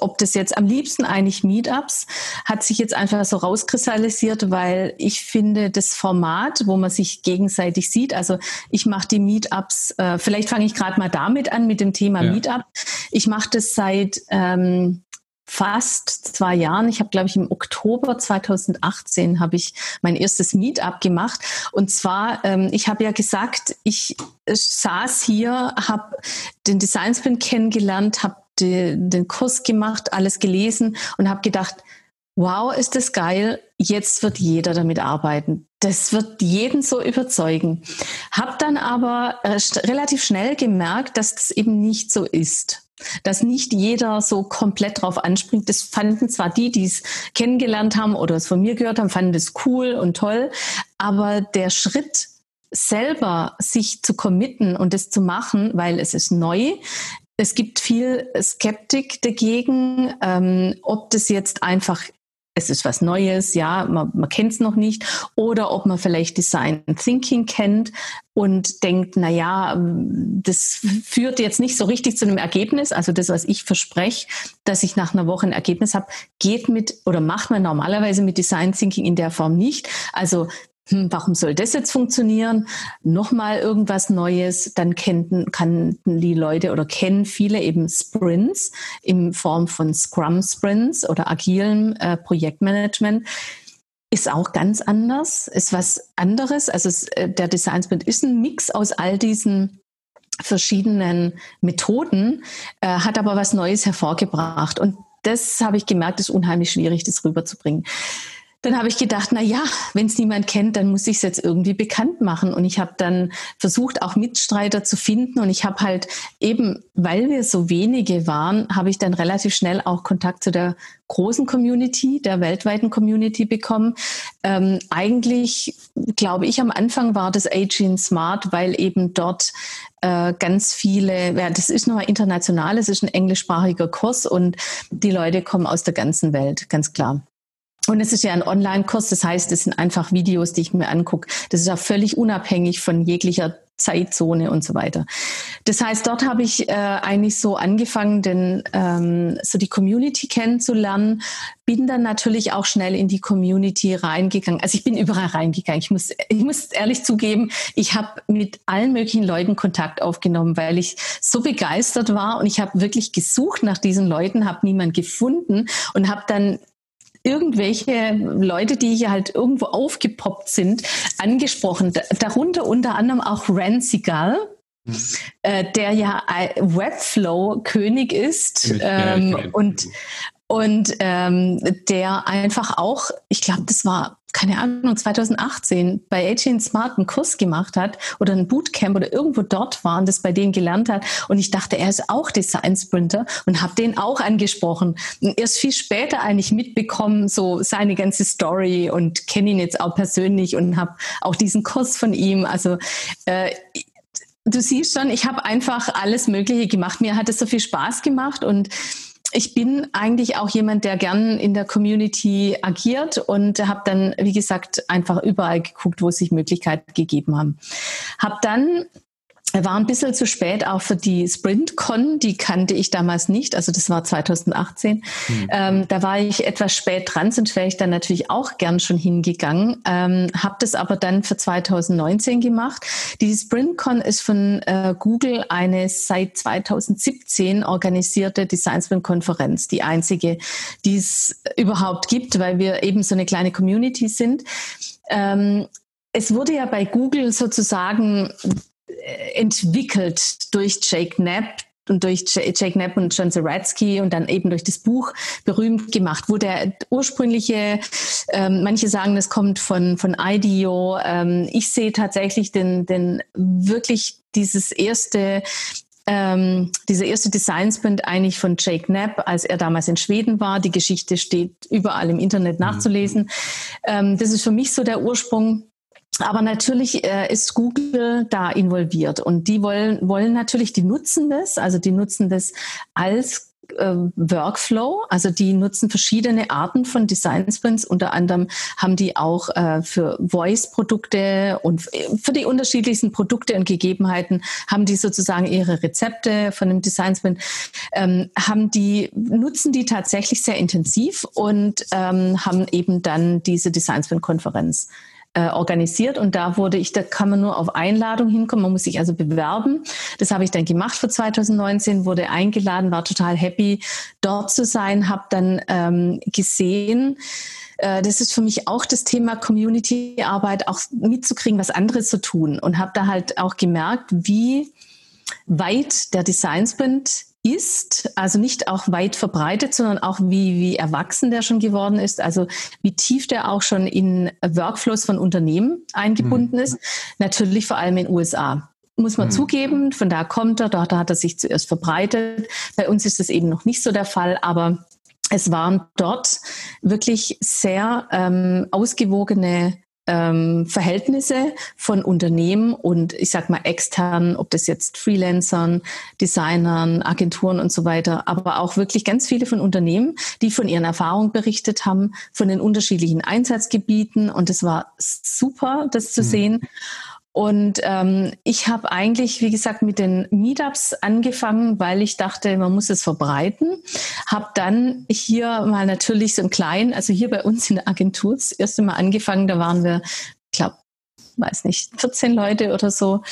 Ob das jetzt am liebsten eigentlich Meetups, hat sich jetzt einfach so rauskristallisiert, weil ich finde das Format, wo man sich gegenseitig sieht, also ich mache die Meetups, äh, vielleicht fange ich gerade mal damit an mit dem Thema ja. Meetup. Ich mache das seit ähm, fast zwei Jahren. Ich habe, glaube ich, im Oktober 2018 habe ich mein erstes Meetup gemacht. Und zwar, ähm, ich habe ja gesagt, ich äh, saß hier, habe den Design Sprint kennengelernt, habe den Kurs gemacht, alles gelesen und habe gedacht, wow, ist das geil, jetzt wird jeder damit arbeiten. Das wird jeden so überzeugen. Hab dann aber äh, relativ schnell gemerkt, dass das eben nicht so ist dass nicht jeder so komplett drauf anspringt. Das fanden zwar die, die es kennengelernt haben oder es von mir gehört haben, fanden das cool und toll, aber der Schritt selber sich zu committen und es zu machen, weil es ist neu. Es gibt viel Skeptik dagegen, ähm, ob das jetzt einfach es ist was Neues, ja, man, man kennt es noch nicht, oder ob man vielleicht Design Thinking kennt und denkt, na ja, das führt jetzt nicht so richtig zu einem Ergebnis. Also das, was ich verspreche, dass ich nach einer Woche ein Ergebnis habe, geht mit oder macht man normalerweise mit Design Thinking in der Form nicht. Also hm, warum soll das jetzt funktionieren? Nochmal irgendwas Neues, dann kennen, kannten die Leute oder kennen viele eben Sprints in Form von Scrum Sprints oder agilen äh, Projektmanagement. Ist auch ganz anders, ist was anderes. Also es, äh, der Design Sprint ist ein Mix aus all diesen verschiedenen Methoden, äh, hat aber was Neues hervorgebracht. Und das habe ich gemerkt, ist unheimlich schwierig, das rüberzubringen dann habe ich gedacht, na ja, wenn es niemand kennt, dann muss ich es jetzt irgendwie bekannt machen. Und ich habe dann versucht, auch Mitstreiter zu finden. Und ich habe halt eben, weil wir so wenige waren, habe ich dann relativ schnell auch Kontakt zu der großen Community, der weltweiten Community bekommen. Ähm, eigentlich, glaube ich, am Anfang war das Aging Smart, weil eben dort äh, ganz viele, ja, das ist nochmal international, es ist ein englischsprachiger Kurs und die Leute kommen aus der ganzen Welt, ganz klar. Und es ist ja ein Online-Kurs, das heißt, es sind einfach Videos, die ich mir angucke. Das ist auch völlig unabhängig von jeglicher Zeitzone und so weiter. Das heißt, dort habe ich äh, eigentlich so angefangen, denn ähm, so die Community kennenzulernen, bin dann natürlich auch schnell in die Community reingegangen. Also ich bin überall reingegangen. Ich muss, ich muss ehrlich zugeben, ich habe mit allen möglichen Leuten Kontakt aufgenommen, weil ich so begeistert war und ich habe wirklich gesucht nach diesen Leuten, habe niemand gefunden und habe dann irgendwelche Leute, die hier halt irgendwo aufgepoppt sind, angesprochen. Darunter unter anderem auch Ren Seagal. Mhm. Äh, der ja Webflow-König ist ähm, und, und ähm, der einfach auch, ich glaube, das war keine Ahnung, 2018 bei AJ Smart einen Kurs gemacht hat oder ein Bootcamp oder irgendwo dort war und das bei denen gelernt hat. Und ich dachte, er ist auch Design Sprinter und habe den auch angesprochen. Und erst viel später eigentlich mitbekommen, so seine ganze Story und kenne ihn jetzt auch persönlich und habe auch diesen Kurs von ihm. Also äh, du siehst schon, ich habe einfach alles Mögliche gemacht. Mir hat es so viel Spaß gemacht und ich bin eigentlich auch jemand, der gern in der Community agiert und habe dann, wie gesagt, einfach überall geguckt, wo es sich Möglichkeiten gegeben haben. Habe dann war ein bisschen zu spät auch für die SprintCon, die kannte ich damals nicht, also das war 2018. Mhm. Ähm, da war ich etwas spät dran, sonst wäre ich dann natürlich auch gern schon hingegangen, ähm, habe das aber dann für 2019 gemacht. Die SprintCon ist von äh, Google eine seit 2017 organisierte Design Sprint Konferenz, die einzige, die es überhaupt gibt, weil wir eben so eine kleine Community sind. Ähm, es wurde ja bei Google sozusagen entwickelt durch Jake Knapp und durch Jake Knapp und John Zeratsky und dann eben durch das Buch berühmt gemacht, wo der ursprüngliche, ähm, manche sagen, das kommt von, von IDEO. Ähm, ich sehe tatsächlich den, den wirklich dieses erste ähm, dieser erste Design Sprint eigentlich von Jake Knapp, als er damals in Schweden war. Die Geschichte steht überall im Internet mhm. nachzulesen. Ähm, das ist für mich so der Ursprung. Aber natürlich äh, ist Google da involviert. Und die wollen, wollen natürlich, die nutzen das, also die nutzen das als äh, Workflow, also die nutzen verschiedene Arten von Design Sprints. Unter anderem haben die auch äh, für Voice-Produkte und für die unterschiedlichsten Produkte und Gegebenheiten haben die sozusagen ihre Rezepte von dem Design Sprint, ähm, haben die, nutzen die tatsächlich sehr intensiv und ähm, haben eben dann diese Design Sprint Konferenz äh, organisiert und da wurde ich, da kann man nur auf Einladung hinkommen, man muss sich also bewerben. Das habe ich dann gemacht für 2019, wurde eingeladen, war total happy, dort zu sein, habe dann ähm, gesehen, äh, das ist für mich auch das Thema Community-Arbeit, auch mitzukriegen, was andere zu tun und habe da halt auch gemerkt, wie weit der Design Sprint ist, also nicht auch weit verbreitet, sondern auch wie, wie erwachsen der schon geworden ist, also wie tief der auch schon in Workflows von Unternehmen eingebunden mhm. ist, natürlich vor allem in den USA. Muss man mhm. zugeben, von da kommt er, dort hat er sich zuerst verbreitet. Bei uns ist das eben noch nicht so der Fall, aber es waren dort wirklich sehr ähm, ausgewogene ähm, Verhältnisse von Unternehmen und ich sag mal extern, ob das jetzt Freelancern, Designern, Agenturen und so weiter, aber auch wirklich ganz viele von Unternehmen, die von ihren Erfahrungen berichtet haben, von den unterschiedlichen Einsatzgebieten und es war super, das zu mhm. sehen. Und ähm, ich habe eigentlich, wie gesagt, mit den Meetups angefangen, weil ich dachte, man muss es verbreiten. Habe dann hier mal natürlich so ein klein, also hier bei uns in der Agentur das erste Mal angefangen. Da waren wir, weiß nicht, 14 Leute oder so.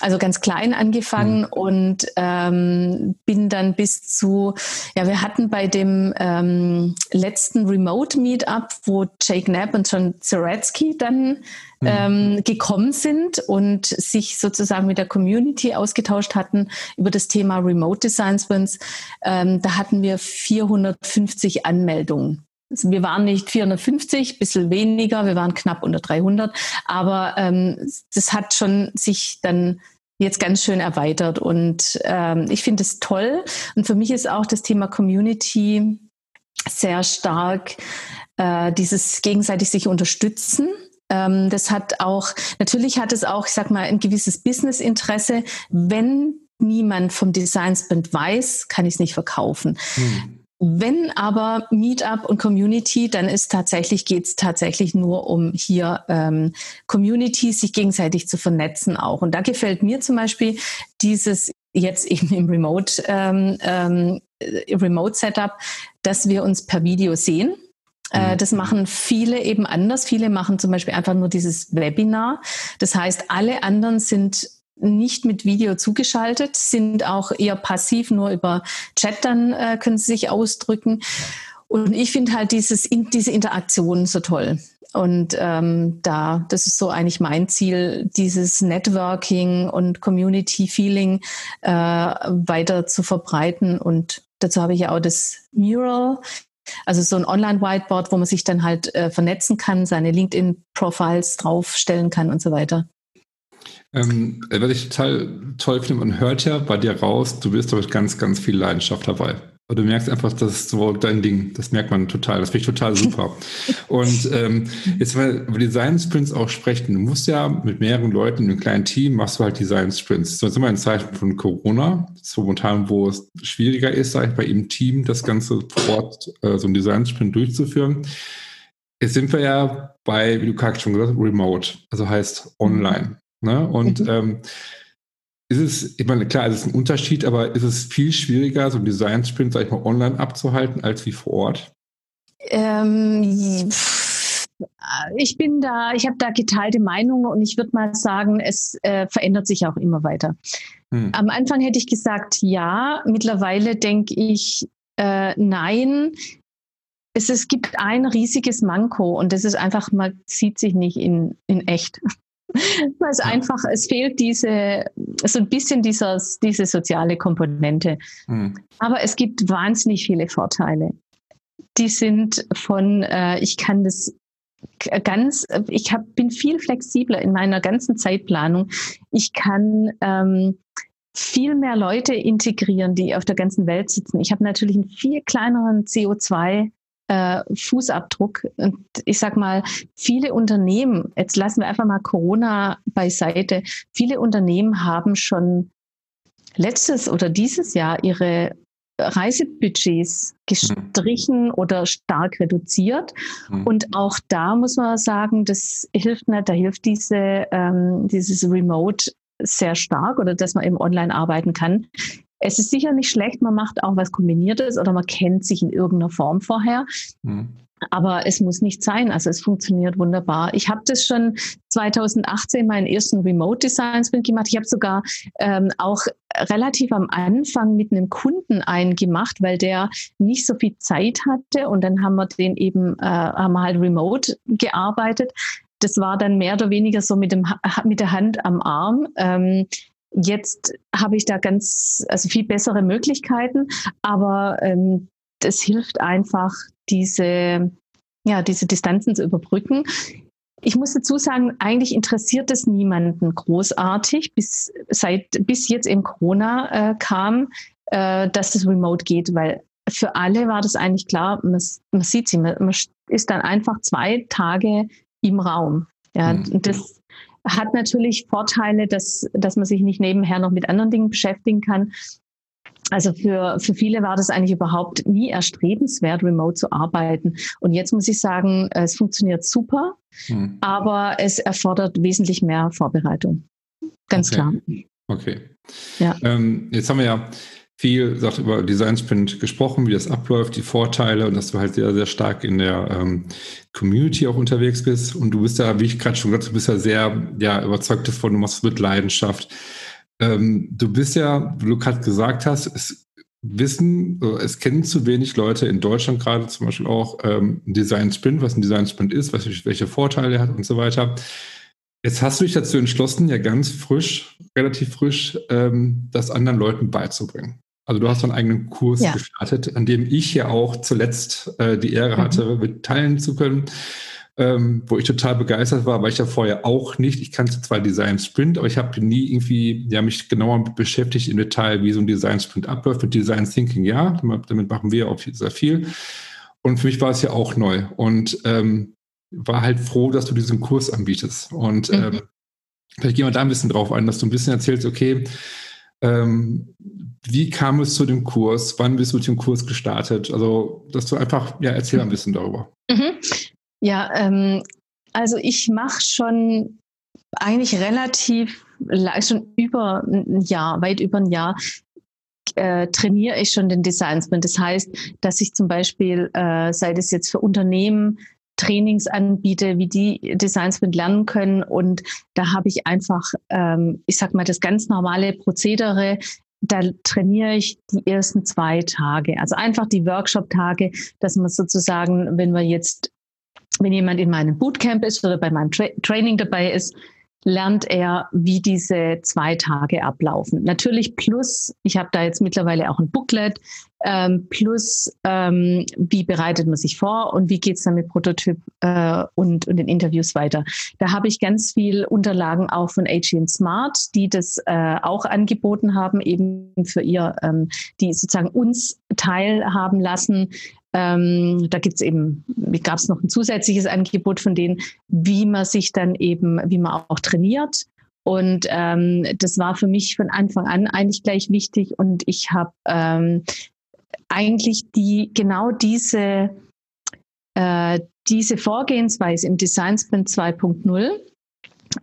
Also ganz klein angefangen mhm. und ähm, bin dann bis zu, ja, wir hatten bei dem ähm, letzten Remote Meetup, wo Jake Knapp und John Zaretsky dann mhm. ähm, gekommen sind und sich sozusagen mit der Community ausgetauscht hatten über das Thema Remote Design Sprints. Ähm, da hatten wir 450 Anmeldungen. Wir waren nicht 450, bisschen weniger, wir waren knapp unter 300, aber ähm, das hat schon sich dann jetzt ganz schön erweitert und ähm, ich finde es toll. Und für mich ist auch das Thema Community sehr stark, äh, dieses gegenseitig sich unterstützen. Ähm, das hat auch, natürlich hat es auch, ich sag mal, ein gewisses Businessinteresse. Wenn niemand vom Design Sprint weiß, kann ich es nicht verkaufen. Hm. Wenn aber Meetup und Community, dann ist tatsächlich geht es tatsächlich nur um hier ähm, Communities sich gegenseitig zu vernetzen auch. Und da gefällt mir zum Beispiel dieses jetzt eben im Remote ähm, ähm, Remote Setup, dass wir uns per Video sehen. Äh, mhm. Das machen viele eben anders. Viele machen zum Beispiel einfach nur dieses Webinar. Das heißt, alle anderen sind nicht mit Video zugeschaltet, sind auch eher passiv, nur über Chat dann äh, können sie sich ausdrücken. Und ich finde halt dieses, diese Interaktion so toll. Und ähm, da, das ist so eigentlich mein Ziel, dieses Networking und Community-Feeling äh, weiter zu verbreiten. Und dazu habe ich ja auch das Mural, also so ein Online-Whiteboard, wo man sich dann halt äh, vernetzen kann, seine LinkedIn-Profiles draufstellen kann und so weiter. Ähm, was ich total toll finde, man hört ja bei dir raus, du bist mit ganz, ganz viel Leidenschaft dabei. Und du merkst einfach, das ist so dein Ding. Das merkt man total. Das finde ich total super. [LAUGHS] und ähm, jetzt, weil über Design Sprints auch sprechen, du musst ja mit mehreren Leuten in einem kleinen Team machst du halt Design Sprints. So, jetzt sind wir in Zeiten von Corona, so momentan, wo es schwieriger ist, sage ich, bei im Team das Ganze vor Ort, äh, so ein Design Sprint durchzuführen. Jetzt sind wir ja bei, wie du gerade schon gesagt hast, remote, also heißt online. Ne? Und mhm. ähm, ist es, ich meine, klar, es ist ein Unterschied, aber ist es viel schwieriger, so einen Design-Sprint, sag ich mal, online abzuhalten, als wie vor Ort? Ähm, ich bin da, ich habe da geteilte Meinungen und ich würde mal sagen, es äh, verändert sich auch immer weiter. Hm. Am Anfang hätte ich gesagt, ja. Mittlerweile denke ich, äh, nein. Es, es gibt ein riesiges Manko und das ist einfach, man sieht sich nicht in, in echt. [LAUGHS] Weil es einfach, es fehlt diese, so ein bisschen dieses, diese soziale Komponente. Mhm. Aber es gibt wahnsinnig viele Vorteile. Die sind von, äh, ich kann das ganz, ich hab, bin viel flexibler in meiner ganzen Zeitplanung. Ich kann ähm, viel mehr Leute integrieren, die auf der ganzen Welt sitzen. Ich habe natürlich einen viel kleineren CO2 äh, Fußabdruck. Und ich sag mal, viele Unternehmen, jetzt lassen wir einfach mal Corona beiseite, viele Unternehmen haben schon letztes oder dieses Jahr ihre Reisebudgets gestrichen mhm. oder stark reduziert. Mhm. Und auch da muss man sagen, das hilft nicht, da hilft diese, ähm, dieses Remote sehr stark oder dass man eben online arbeiten kann. Es ist sicher nicht schlecht, man macht auch was Kombiniertes oder man kennt sich in irgendeiner Form vorher. Mhm. Aber es muss nicht sein. Also es funktioniert wunderbar. Ich habe das schon 2018 meinen ersten Remote Design Sprint gemacht. Ich habe sogar ähm, auch relativ am Anfang mit einem Kunden einen gemacht, weil der nicht so viel Zeit hatte. Und dann haben wir den eben, äh, haben wir halt remote gearbeitet. Das war dann mehr oder weniger so mit, dem, mit der Hand am Arm. Ähm, Jetzt habe ich da ganz, also viel bessere Möglichkeiten, aber ähm, das hilft einfach, diese, ja, diese Distanzen zu überbrücken. Ich muss dazu sagen, eigentlich interessiert es niemanden großartig, bis, seit, bis jetzt eben Corona äh, kam, äh, dass es remote geht, weil für alle war das eigentlich klar, man, man sieht sie, man, man ist dann einfach zwei Tage im Raum. Ja, mhm. das hat natürlich Vorteile, dass, dass man sich nicht nebenher noch mit anderen Dingen beschäftigen kann. Also für, für viele war das eigentlich überhaupt nie erstrebenswert, remote zu arbeiten. Und jetzt muss ich sagen, es funktioniert super, hm. aber es erfordert wesentlich mehr Vorbereitung. Ganz okay. klar. Okay. Ja. Ähm, jetzt haben wir ja viel sagt, über Design Sprint gesprochen, wie das abläuft, die Vorteile und dass du halt sehr, sehr stark in der ähm, Community auch unterwegs bist. Und du bist ja, wie ich gerade schon gesagt habe, du bist ja sehr ja, überzeugt davon, du machst es mit Leidenschaft. Ähm, du bist ja, wie du gerade gesagt hast, es wissen, es kennen zu wenig Leute in Deutschland gerade zum Beispiel auch ähm, Design Sprint, was ein Design Sprint ist, was, welche Vorteile er hat und so weiter. Jetzt hast du dich dazu entschlossen, ja ganz frisch, relativ frisch, ähm, das anderen Leuten beizubringen. Also du hast einen eigenen Kurs ja. gestartet, an dem ich ja auch zuletzt äh, die Ehre hatte, mhm. mit teilen zu können ähm, wo ich total begeistert war, weil ich ja vorher auch nicht, ich kannte zwar Design Sprint, aber ich habe nie irgendwie ja, mich genauer beschäftigt im Detail, wie so ein Design Sprint abläuft. Mit Design Thinking, ja, damit machen wir auch sehr viel. Und für mich war es ja auch neu und ähm, war halt froh, dass du diesen Kurs anbietest. Und mhm. ähm, vielleicht gehen wir da ein bisschen drauf ein, dass du ein bisschen erzählst, okay, ähm, wie kam es zu dem Kurs? Wann bist du mit dem Kurs gestartet? Also, dass du einfach, ja, erzähl ein bisschen darüber. Mhm. Ja, ähm, also ich mache schon eigentlich relativ, schon über ein Jahr, weit über ein Jahr, äh, trainiere ich schon den Design Sprint. Das heißt, dass ich zum Beispiel, äh, sei das jetzt für Unternehmen, Trainings anbiete, wie die Design Sprint lernen können. Und da habe ich einfach, ähm, ich sag mal, das ganz normale Prozedere. Da trainiere ich die ersten zwei Tage. Also einfach die Workshop-Tage, dass man sozusagen, wenn wir jetzt wenn jemand in meinem Bootcamp ist oder bei meinem Tra Training dabei ist, lernt er, wie diese zwei Tage ablaufen. Natürlich plus, ich habe da jetzt mittlerweile auch ein Booklet, ähm, plus ähm, wie bereitet man sich vor und wie geht es dann mit Prototyp äh, und, und den Interviews weiter. Da habe ich ganz viel Unterlagen auch von AG Smart, die das äh, auch angeboten haben, eben für ihr, ähm, die sozusagen uns teilhaben lassen, ähm, da gibt es eben, gab es noch ein zusätzliches Angebot von denen, wie man sich dann eben, wie man auch trainiert. Und ähm, das war für mich von Anfang an eigentlich gleich wichtig. Und ich habe ähm, eigentlich die genau diese, äh, diese Vorgehensweise im Design Sprint 2.0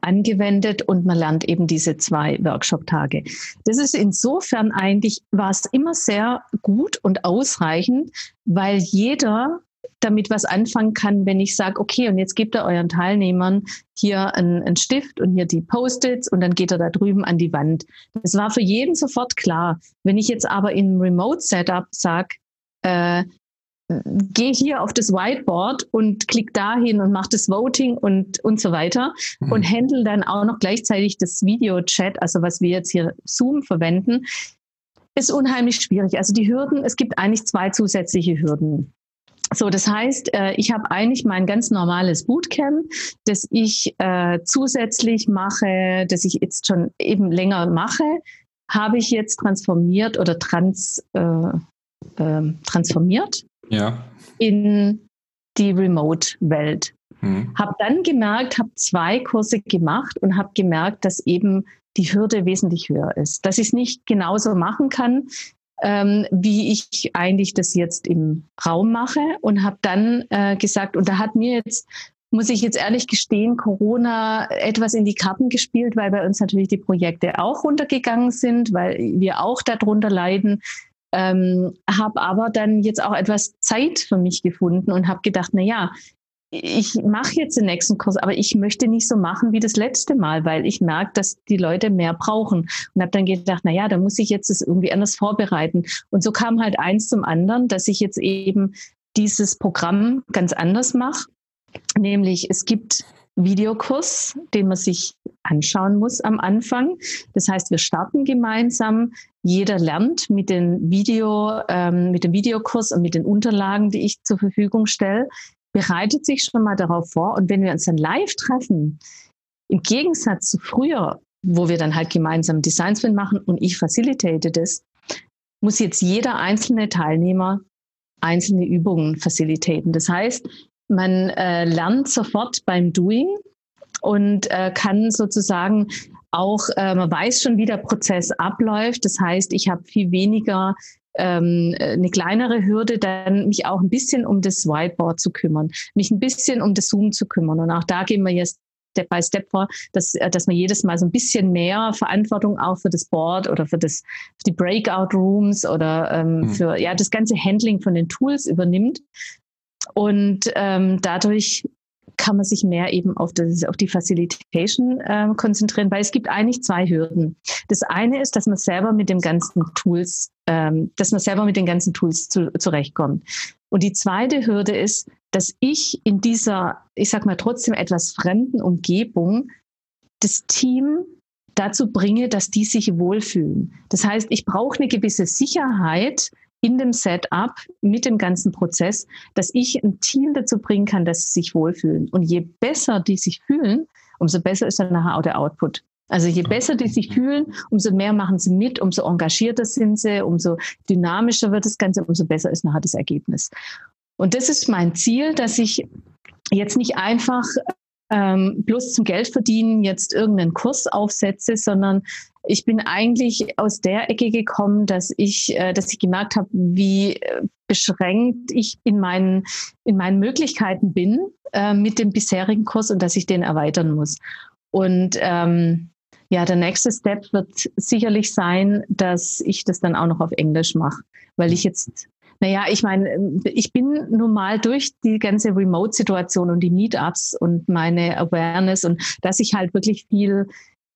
angewendet und man lernt eben diese zwei Workshop-Tage. Das ist insofern eigentlich, war es immer sehr gut und ausreichend, weil jeder damit was anfangen kann, wenn ich sage, okay, und jetzt gebt ihr euren Teilnehmern hier einen, einen Stift und hier die Post-its und dann geht er da drüben an die Wand. Das war für jeden sofort klar. Wenn ich jetzt aber im Remote-Setup sage, äh, geh hier auf das Whiteboard und klick dahin und mach das Voting und, und so weiter mhm. und handle dann auch noch gleichzeitig das Video-Chat, also was wir jetzt hier Zoom verwenden, ist unheimlich schwierig. Also die Hürden, es gibt eigentlich zwei zusätzliche Hürden. So, das heißt, äh, ich habe eigentlich mein ganz normales Bootcamp, das ich äh, zusätzlich mache, das ich jetzt schon eben länger mache, habe ich jetzt transformiert oder trans, äh, äh, transformiert ja. in die Remote-Welt. Hm. Habe dann gemerkt, habe zwei Kurse gemacht und habe gemerkt, dass eben die Hürde wesentlich höher ist, dass ich es nicht genauso machen kann, ähm, wie ich eigentlich das jetzt im Raum mache und habe dann äh, gesagt, und da hat mir jetzt muss ich jetzt ehrlich gestehen, Corona etwas in die Karten gespielt, weil bei uns natürlich die Projekte auch runtergegangen sind, weil wir auch darunter leiden, ähm, habe aber dann jetzt auch etwas Zeit für mich gefunden und habe gedacht, na ja, ich mache jetzt den nächsten Kurs, aber ich möchte nicht so machen wie das letzte Mal, weil ich merke, dass die Leute mehr brauchen. Und habe dann gedacht, na ja, da muss ich jetzt das irgendwie anders vorbereiten. Und so kam halt eins zum anderen, dass ich jetzt eben dieses Programm ganz anders mache. Nämlich es gibt Videokurs, den man sich anschauen muss am Anfang. Das heißt, wir starten gemeinsam. Jeder lernt mit, den Video, ähm, mit dem Videokurs und mit den Unterlagen, die ich zur Verfügung stelle, bereitet sich schon mal darauf vor. Und wenn wir uns dann live treffen, im Gegensatz zu früher, wo wir dann halt gemeinsam Designsprint machen und ich facilitate das, muss jetzt jeder einzelne Teilnehmer einzelne Übungen facilitaten. Das heißt, man äh, lernt sofort beim Doing und äh, kann sozusagen auch, äh, man weiß schon, wie der Prozess abläuft. Das heißt, ich habe viel weniger ähm, eine kleinere Hürde, dann mich auch ein bisschen um das Whiteboard zu kümmern, mich ein bisschen um das Zoom zu kümmern. Und auch da gehen wir jetzt Step by Step vor, dass, äh, dass man jedes Mal so ein bisschen mehr Verantwortung auch für das Board oder für, das, für die Breakout Rooms oder ähm, mhm. für ja, das ganze Handling von den Tools übernimmt. Und ähm, dadurch kann man sich mehr eben auf, das, auf die Facilitation äh, konzentrieren, weil es gibt eigentlich zwei Hürden. Das eine ist, dass man selber mit dem ganzen Tools, ähm, dass man selber mit den ganzen Tools zu, zurechtkommt. Und die zweite Hürde ist, dass ich in dieser, ich sag mal, trotzdem etwas fremden Umgebung das Team dazu bringe, dass die sich wohlfühlen. Das heißt, ich brauche eine gewisse Sicherheit in dem Setup mit dem ganzen Prozess, dass ich ein Team dazu bringen kann, dass sie sich wohlfühlen. Und je besser die sich fühlen, umso besser ist dann nachher auch der Output. Also je besser die sich fühlen, umso mehr machen sie mit, umso engagierter sind sie, umso dynamischer wird das Ganze, umso besser ist nachher das Ergebnis. Und das ist mein Ziel, dass ich jetzt nicht einfach ähm, bloß zum Geld verdienen jetzt irgendeinen Kurs aufsetze, sondern ich bin eigentlich aus der Ecke gekommen, dass ich, äh, dass ich gemerkt habe, wie äh, beschränkt ich in meinen, in meinen Möglichkeiten bin äh, mit dem bisherigen Kurs und dass ich den erweitern muss. Und ähm, ja, der nächste Step wird sicherlich sein, dass ich das dann auch noch auf Englisch mache, weil ich jetzt naja, ich meine, ich bin nun mal durch die ganze Remote-Situation und die Meetups und meine Awareness und dass ich halt wirklich viel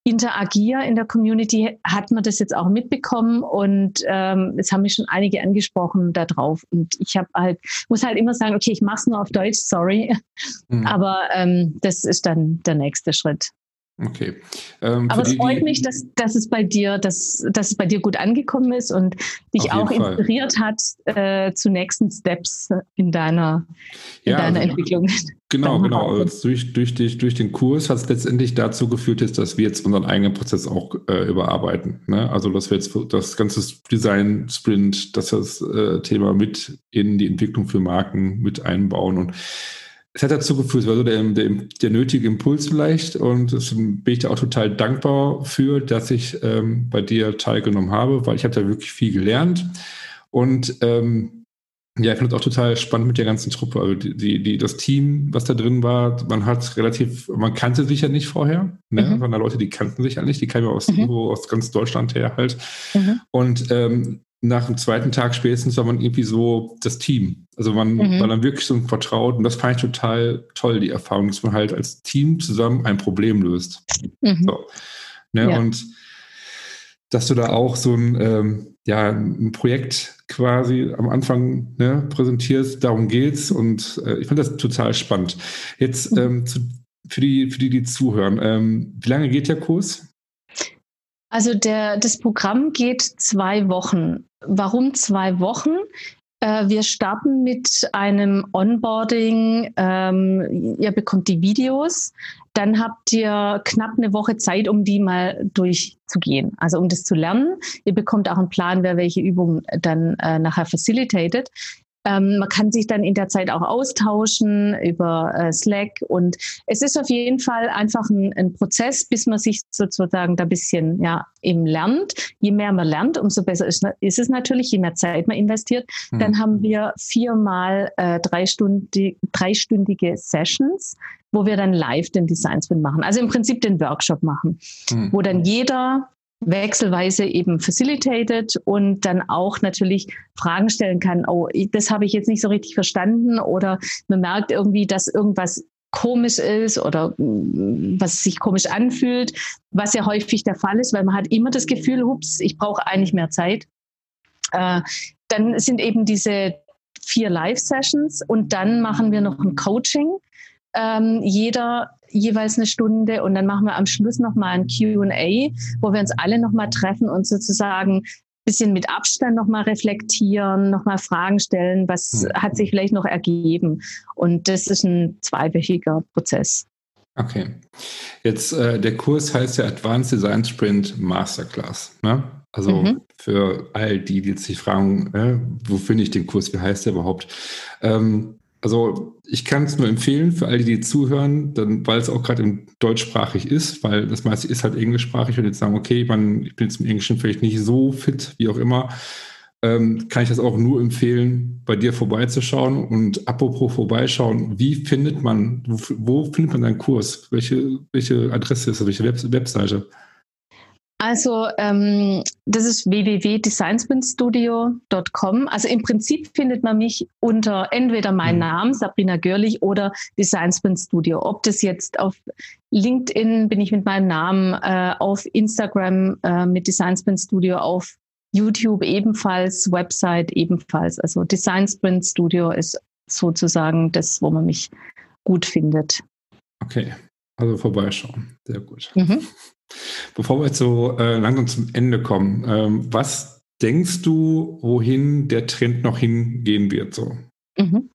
interagiere in der Community, hat man das jetzt auch mitbekommen und ähm, es haben mich schon einige angesprochen darauf. Und ich habe halt, muss halt immer sagen, okay, ich mache es nur auf Deutsch, sorry. Mhm. Aber ähm, das ist dann der nächste Schritt. Okay. Ähm, Aber es die, freut mich, dass, dass es bei dir, dass, dass es bei dir gut angekommen ist und dich auch inspiriert Fall. hat äh, zu nächsten Steps in deiner, in ja, deiner also, Entwicklung. Genau, genau. Also durch, durch, dich, durch den Kurs hat es letztendlich dazu geführt, ist, dass wir jetzt unseren eigenen Prozess auch äh, überarbeiten. Ne? Also dass wir jetzt das ganze Design-Sprint, dass das äh, Thema mit in die Entwicklung für Marken mit einbauen und es hat dazu geführt, es war so der, der, der, nötige Impuls vielleicht und bin ich da auch total dankbar für, dass ich ähm, bei dir teilgenommen habe, weil ich habe da wirklich viel gelernt und ähm, ja, ich finde es auch total spannend mit der ganzen Truppe. Also die, die, die, das Team, was da drin war, man hat relativ, man kannte sich ja nicht vorher. Ne? Mhm. Waren da Leute, die kannten sich ja nicht, die kamen ja aus, mhm. aus ganz Deutschland her halt. Mhm. Und ähm, nach dem zweiten Tag spätestens war man irgendwie so das Team. Also man mhm. war dann wirklich so vertraut und das fand ich total toll, die Erfahrung, dass man halt als Team zusammen ein Problem löst. Mhm. So. Ne? Ja. Und dass du da auch so ein, ähm, ja, ein Projekt quasi am Anfang ne, präsentierst, darum geht's und äh, ich finde das total spannend. Jetzt mhm. ähm, zu, für, die, für die, die zuhören, ähm, wie lange geht der Kurs? Also der, das Programm geht zwei Wochen. Warum zwei Wochen? Äh, wir starten mit einem Onboarding. Ähm, ihr bekommt die Videos. Dann habt ihr knapp eine Woche Zeit, um die mal durchzugehen. Also um das zu lernen. Ihr bekommt auch einen Plan, wer welche Übungen dann äh, nachher facilitated. Ähm, man kann sich dann in der Zeit auch austauschen über äh, Slack und es ist auf jeden Fall einfach ein, ein, Prozess, bis man sich sozusagen da ein bisschen ja eben lernt. Je mehr man lernt, umso besser ist, ist es natürlich, je mehr Zeit man investiert. Mhm. Dann haben wir viermal äh, dreistündige, dreistündige Sessions, wo wir dann live den Design Sprint machen. Also im Prinzip den Workshop machen, mhm. wo dann jeder wechselweise eben facilitated und dann auch natürlich Fragen stellen kann, oh, das habe ich jetzt nicht so richtig verstanden oder man merkt irgendwie, dass irgendwas komisch ist oder mm, was sich komisch anfühlt, was ja häufig der Fall ist, weil man hat immer das Gefühl, ups, ich brauche eigentlich mehr Zeit. Äh, dann sind eben diese vier Live-Sessions und dann machen wir noch ein Coaching. Ähm, jeder jeweils eine Stunde und dann machen wir am Schluss nochmal ein QA, wo wir uns alle nochmal treffen und sozusagen ein bisschen mit Abstand nochmal reflektieren, nochmal Fragen stellen, was mhm. hat sich vielleicht noch ergeben. Und das ist ein zweiwöchiger Prozess. Okay. Jetzt, äh, der Kurs heißt ja Advanced Design Sprint Masterclass. Ne? Also mhm. für all die, die sich fragen, äh, wo finde ich den Kurs, wie heißt der überhaupt? Ähm, Also ich kann es nur empfehlen für alle, die zuhören, dann, weil es auch gerade deutschsprachig ist, weil das meiste ist halt englischsprachig und jetzt sagen, okay, man, ich bin jetzt im Englischen vielleicht nicht so fit, wie auch immer, ähm, kann ich das auch nur empfehlen, bei dir vorbeizuschauen. Und apropos vorbeischauen, wie findet man, wo, wo findet man deinen Kurs? Welche, welche Adresse ist das, welche Web Webseite? Also ähm, das ist www.designsprintstudio.com. Also im Prinzip findet man mich unter entweder meinen mhm. Namen, Sabrina Görlich, oder Designsprint Studio. Ob das jetzt auf LinkedIn bin ich mit meinem Namen, äh, auf Instagram äh, mit Designsprint Studio, auf YouTube ebenfalls, Website ebenfalls. Also Designsprint Studio ist sozusagen das, wo man mich gut findet. Okay, also vorbeischauen. Sehr gut. Mhm. Bevor wir jetzt so äh, langsam zum Ende kommen, ähm, was denkst du, wohin der Trend noch hingehen wird? So? Mhm.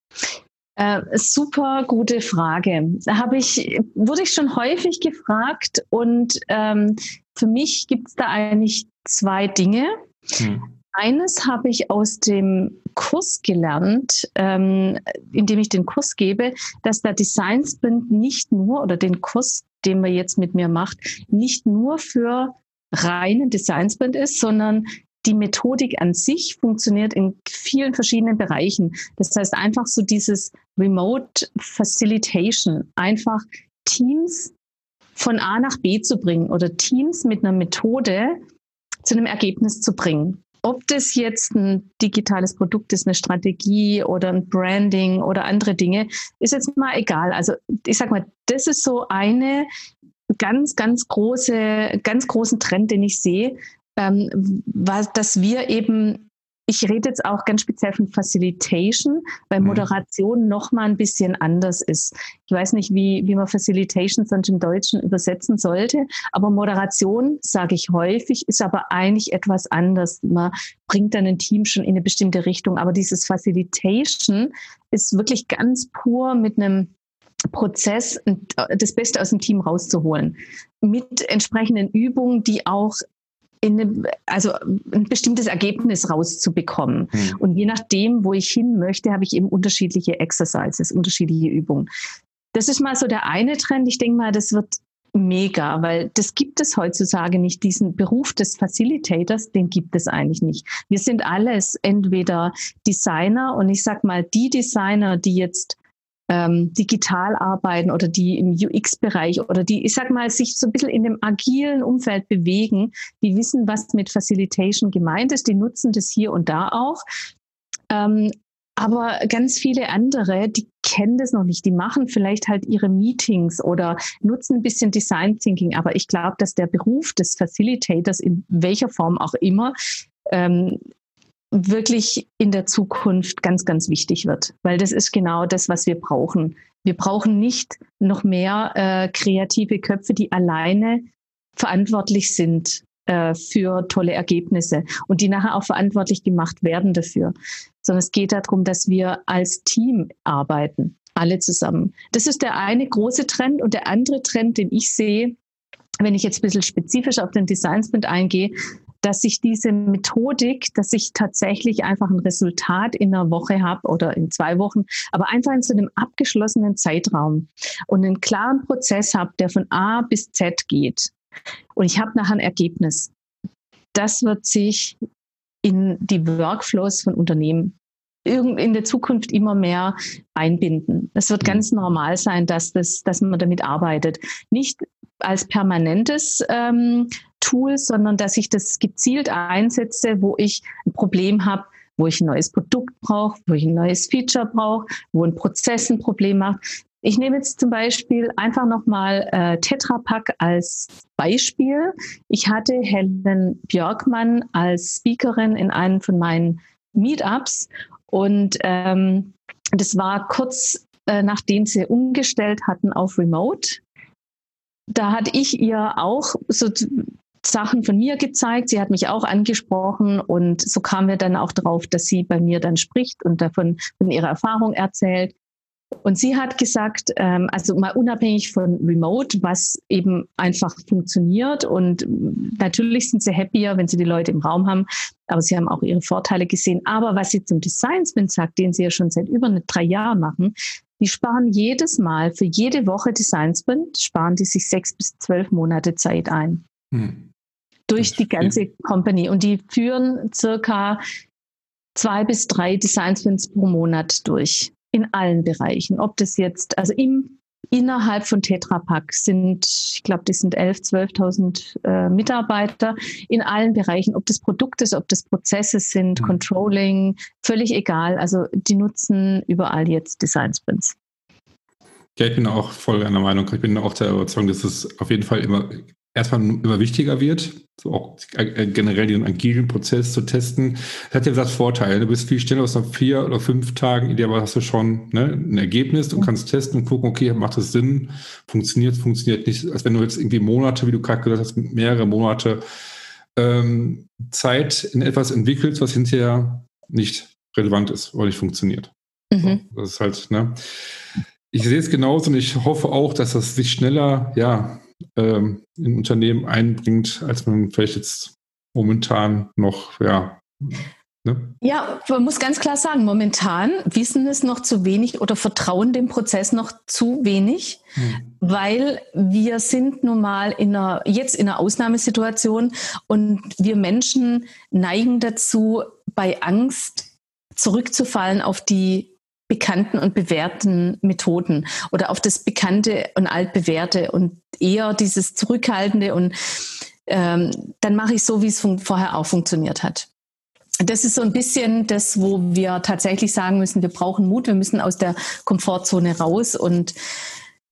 Äh, super gute Frage. Da habe ich, wurde ich schon häufig gefragt und ähm, für mich gibt es da eigentlich zwei Dinge. Hm. Eines habe ich aus dem Kurs gelernt, ähm, indem ich den Kurs gebe, dass der Design Sprint nicht nur oder den Kurs den man jetzt mit mir macht, nicht nur für reinen Designsprint ist, sondern die Methodik an sich funktioniert in vielen verschiedenen Bereichen. Das heißt einfach so dieses Remote Facilitation, einfach Teams von A nach B zu bringen oder Teams mit einer Methode zu einem Ergebnis zu bringen. Ob das jetzt ein digitales Produkt ist, eine Strategie oder ein Branding oder andere Dinge, ist jetzt mal egal. Also ich sag mal, das ist so eine ganz, ganz große, ganz großen Trend, den ich sehe, ähm, was, dass wir eben ich rede jetzt auch ganz speziell von Facilitation, weil mhm. Moderation noch mal ein bisschen anders ist. Ich weiß nicht, wie, wie man Facilitation sonst im Deutschen übersetzen sollte, aber Moderation, sage ich häufig, ist aber eigentlich etwas anders. Man bringt dann ein Team schon in eine bestimmte Richtung, aber dieses Facilitation ist wirklich ganz pur mit einem Prozess das Beste aus dem Team rauszuholen. Mit entsprechenden Übungen, die auch in also ein bestimmtes Ergebnis rauszubekommen. Mhm. Und je nachdem, wo ich hin möchte, habe ich eben unterschiedliche Exercises, unterschiedliche Übungen. Das ist mal so der eine Trend. Ich denke mal, das wird mega, weil das gibt es heutzutage nicht. Diesen Beruf des Facilitators, den gibt es eigentlich nicht. Wir sind alles entweder Designer und ich sag mal, die Designer, die jetzt ähm, digital arbeiten oder die im UX-Bereich oder die, ich sag mal, sich so ein bisschen in dem agilen Umfeld bewegen, die wissen, was mit Facilitation gemeint ist, die nutzen das hier und da auch. Ähm, aber ganz viele andere, die kennen das noch nicht. Die machen vielleicht halt ihre Meetings oder nutzen ein bisschen Design Thinking. Aber ich glaube, dass der Beruf des Facilitators in welcher Form auch immer ähm, wirklich in der Zukunft ganz, ganz wichtig wird, weil das ist genau das, was wir brauchen. Wir brauchen nicht noch mehr äh, kreative Köpfe, die alleine verantwortlich sind äh, für tolle Ergebnisse und die nachher auch verantwortlich gemacht werden dafür, sondern es geht darum, dass wir als Team arbeiten, alle zusammen. Das ist der eine große Trend und der andere Trend, den ich sehe, wenn ich jetzt ein bisschen spezifisch auf den Design Sprint eingehe, dass ich diese Methodik, dass ich tatsächlich einfach ein Resultat in einer Woche habe oder in zwei Wochen, aber einfach in so einem abgeschlossenen Zeitraum und einen klaren Prozess habe, der von A bis Z geht. Und ich habe nachher ein Ergebnis. Das wird sich in die Workflows von Unternehmen in der Zukunft immer mehr einbinden. Es wird ganz normal sein, dass, das, dass man damit arbeitet. Nicht als permanentes ähm, Tool, sondern dass ich das gezielt einsetze, wo ich ein Problem habe, wo ich ein neues Produkt brauche, wo ich ein neues Feature brauche, wo ein Prozess ein Problem macht. Ich nehme jetzt zum Beispiel einfach nochmal äh, Tetra Pak als Beispiel. Ich hatte Helen Björkmann als Speakerin in einem von meinen Meetups und ähm, das war kurz äh, nachdem sie umgestellt hatten auf Remote. Da hatte ich ihr auch so Sachen von mir gezeigt. Sie hat mich auch angesprochen und so kamen wir dann auch darauf, dass sie bei mir dann spricht und davon von ihrer Erfahrung erzählt. Und sie hat gesagt, ähm, also mal unabhängig von Remote, was eben einfach funktioniert. Und natürlich sind sie happier, wenn sie die Leute im Raum haben, aber sie haben auch ihre Vorteile gesehen. Aber was sie zum Design Spin sagt, den sie ja schon seit über drei Jahren machen, die sparen jedes Mal für jede Woche Design Spin, sparen die sich sechs bis zwölf Monate Zeit ein. Hm. Durch die ganze Company. Und die führen circa zwei bis drei Design Spins pro Monat durch in allen Bereichen. Ob das jetzt, also im, innerhalb von Tetra Pak sind, ich glaube, das sind 11.000, 12.000 äh, Mitarbeiter in allen Bereichen, ob das Produkte ist, ob das Prozesse sind, mhm. Controlling, völlig egal. Also die nutzen überall jetzt Design Sprints. Ja, ich bin auch voll einer Meinung. Ich bin auch der Überzeugung, dass es auf jeden Fall immer erstmal immer wichtiger wird, so auch äh, generell den agilen Prozess zu testen. Das hat ja gesagt Vorteile. Du bist viel schneller aus vier oder fünf Tagen, idealerweise hast du schon ne, ein Ergebnis und kannst testen und gucken, okay, macht das Sinn, funktioniert, funktioniert nicht, als wenn du jetzt irgendwie Monate, wie du gerade gesagt hast, mehrere Monate ähm, Zeit in etwas entwickelst, was hinterher nicht relevant ist oder nicht funktioniert. Mhm. So, das ist halt, ne? Ich sehe es genauso und ich hoffe auch, dass das sich schneller, ja, ähm, in Unternehmen einbringt, als man vielleicht jetzt momentan noch, ja. Ne? Ja, man muss ganz klar sagen, momentan wissen es noch zu wenig oder vertrauen dem Prozess noch zu wenig, hm. weil wir sind nun mal in einer, jetzt in einer Ausnahmesituation und wir Menschen neigen dazu, bei Angst zurückzufallen auf die bekannten und bewährten Methoden oder auf das Bekannte und altbewährte und eher dieses Zurückhaltende und ähm, dann mache ich so, wie es vorher auch funktioniert hat. Das ist so ein bisschen das, wo wir tatsächlich sagen müssen, wir brauchen Mut, wir müssen aus der Komfortzone raus und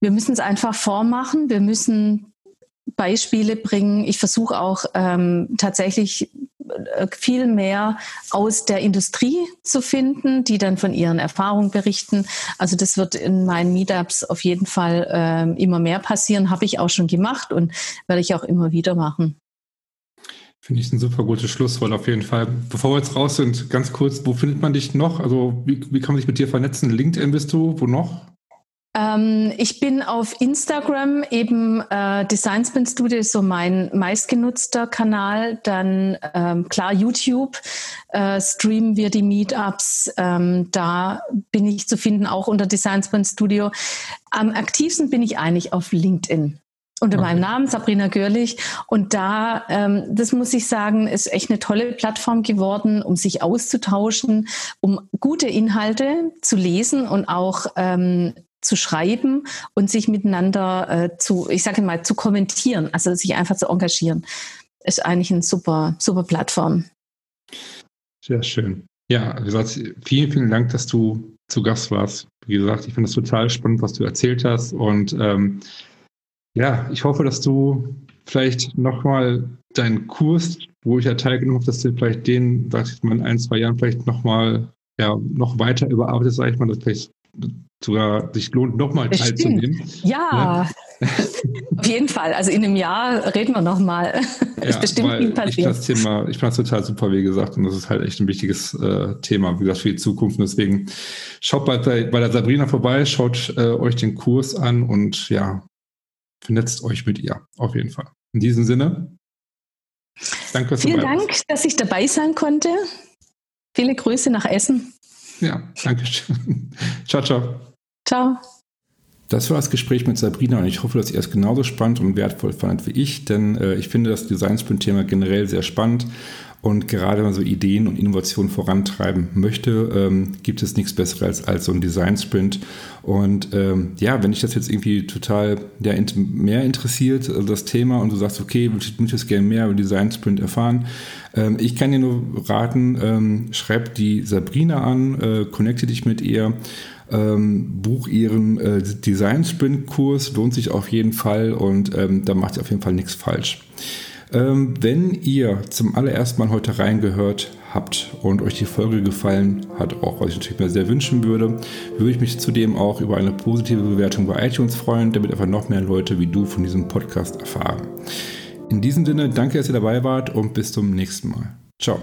wir müssen es einfach vormachen, wir müssen Beispiele bringen. Ich versuche auch ähm, tatsächlich viel mehr aus der Industrie zu finden, die dann von ihren Erfahrungen berichten. Also das wird in meinen Meetups auf jeden Fall äh, immer mehr passieren, habe ich auch schon gemacht und werde ich auch immer wieder machen. Finde ich ein super gutes Schlusswort auf jeden Fall. Bevor wir jetzt raus sind, ganz kurz, wo findet man dich noch? Also wie, wie kann man sich mit dir vernetzen? LinkedIn bist du, wo noch? Ähm, ich bin auf Instagram eben äh, Design Spin Studio ist so mein meistgenutzter Kanal. Dann ähm, klar YouTube äh, streamen wir die Meetups. Ähm, da bin ich zu finden auch unter Design Spin Studio. Am aktivsten bin ich eigentlich auf LinkedIn unter okay. meinem Namen Sabrina Görlich. Und da, ähm, das muss ich sagen, ist echt eine tolle Plattform geworden, um sich auszutauschen, um gute Inhalte zu lesen und auch ähm, zu schreiben und sich miteinander äh, zu, ich sage mal, zu kommentieren, also sich einfach zu engagieren, ist eigentlich eine super, super Plattform. Sehr schön. Ja, wie gesagt, vielen, vielen Dank, dass du zu Gast warst. Wie gesagt, ich finde es total spannend, was du erzählt hast. Und ähm, ja, ich hoffe, dass du vielleicht nochmal deinen Kurs, wo ich ja teilgenommen habe, dass du vielleicht den, sag ich mal, in ein, zwei Jahren vielleicht nochmal ja, noch weiter überarbeitet, sage ich mal, dass vielleicht sogar sich lohnt, nochmal teilzunehmen. Ja, ne? [LAUGHS] auf jeden Fall. Also in einem Jahr reden wir nochmal. Ja, [LAUGHS] ist bestimmt viel passiert. Ich, das Thema, ich fand es total super, wie gesagt, und das ist halt echt ein wichtiges äh, Thema, wie gesagt, für die Zukunft. Und deswegen schaut bei, bei der Sabrina vorbei, schaut äh, euch den Kurs an und ja, vernetzt euch mit ihr, auf jeden Fall. In diesem Sinne, danke Vielen Dank, warst. dass ich dabei sein konnte. Viele Grüße nach Essen. Ja, danke schön. [LAUGHS] ciao, ciao. Ciao. Das war das Gespräch mit Sabrina und ich hoffe, dass ihr es genauso spannend und wertvoll fandet wie ich, denn äh, ich finde das Design Sprint-Thema generell sehr spannend und gerade wenn man so Ideen und Innovationen vorantreiben möchte, ähm, gibt es nichts Besseres als, als so ein Design Sprint. Und ähm, ja, wenn dich das jetzt irgendwie total ja, mehr interessiert, also das Thema, und du sagst, okay, ich möchte gerne mehr über Design Sprint erfahren, ähm, ich kann dir nur raten, ähm, schreib die Sabrina an, äh, connecte dich mit ihr. Ähm, buch ihren äh, Design Sprint Kurs, lohnt sich auf jeden Fall und ähm, da macht ihr auf jeden Fall nichts falsch. Ähm, wenn ihr zum allerersten Mal heute reingehört habt und euch die Folge gefallen hat, auch was ich natürlich mir sehr wünschen würde, würde ich mich zudem auch über eine positive Bewertung bei iTunes freuen, damit einfach noch mehr Leute wie du von diesem Podcast erfahren. In diesem Sinne, danke, dass ihr dabei wart und bis zum nächsten Mal. Ciao.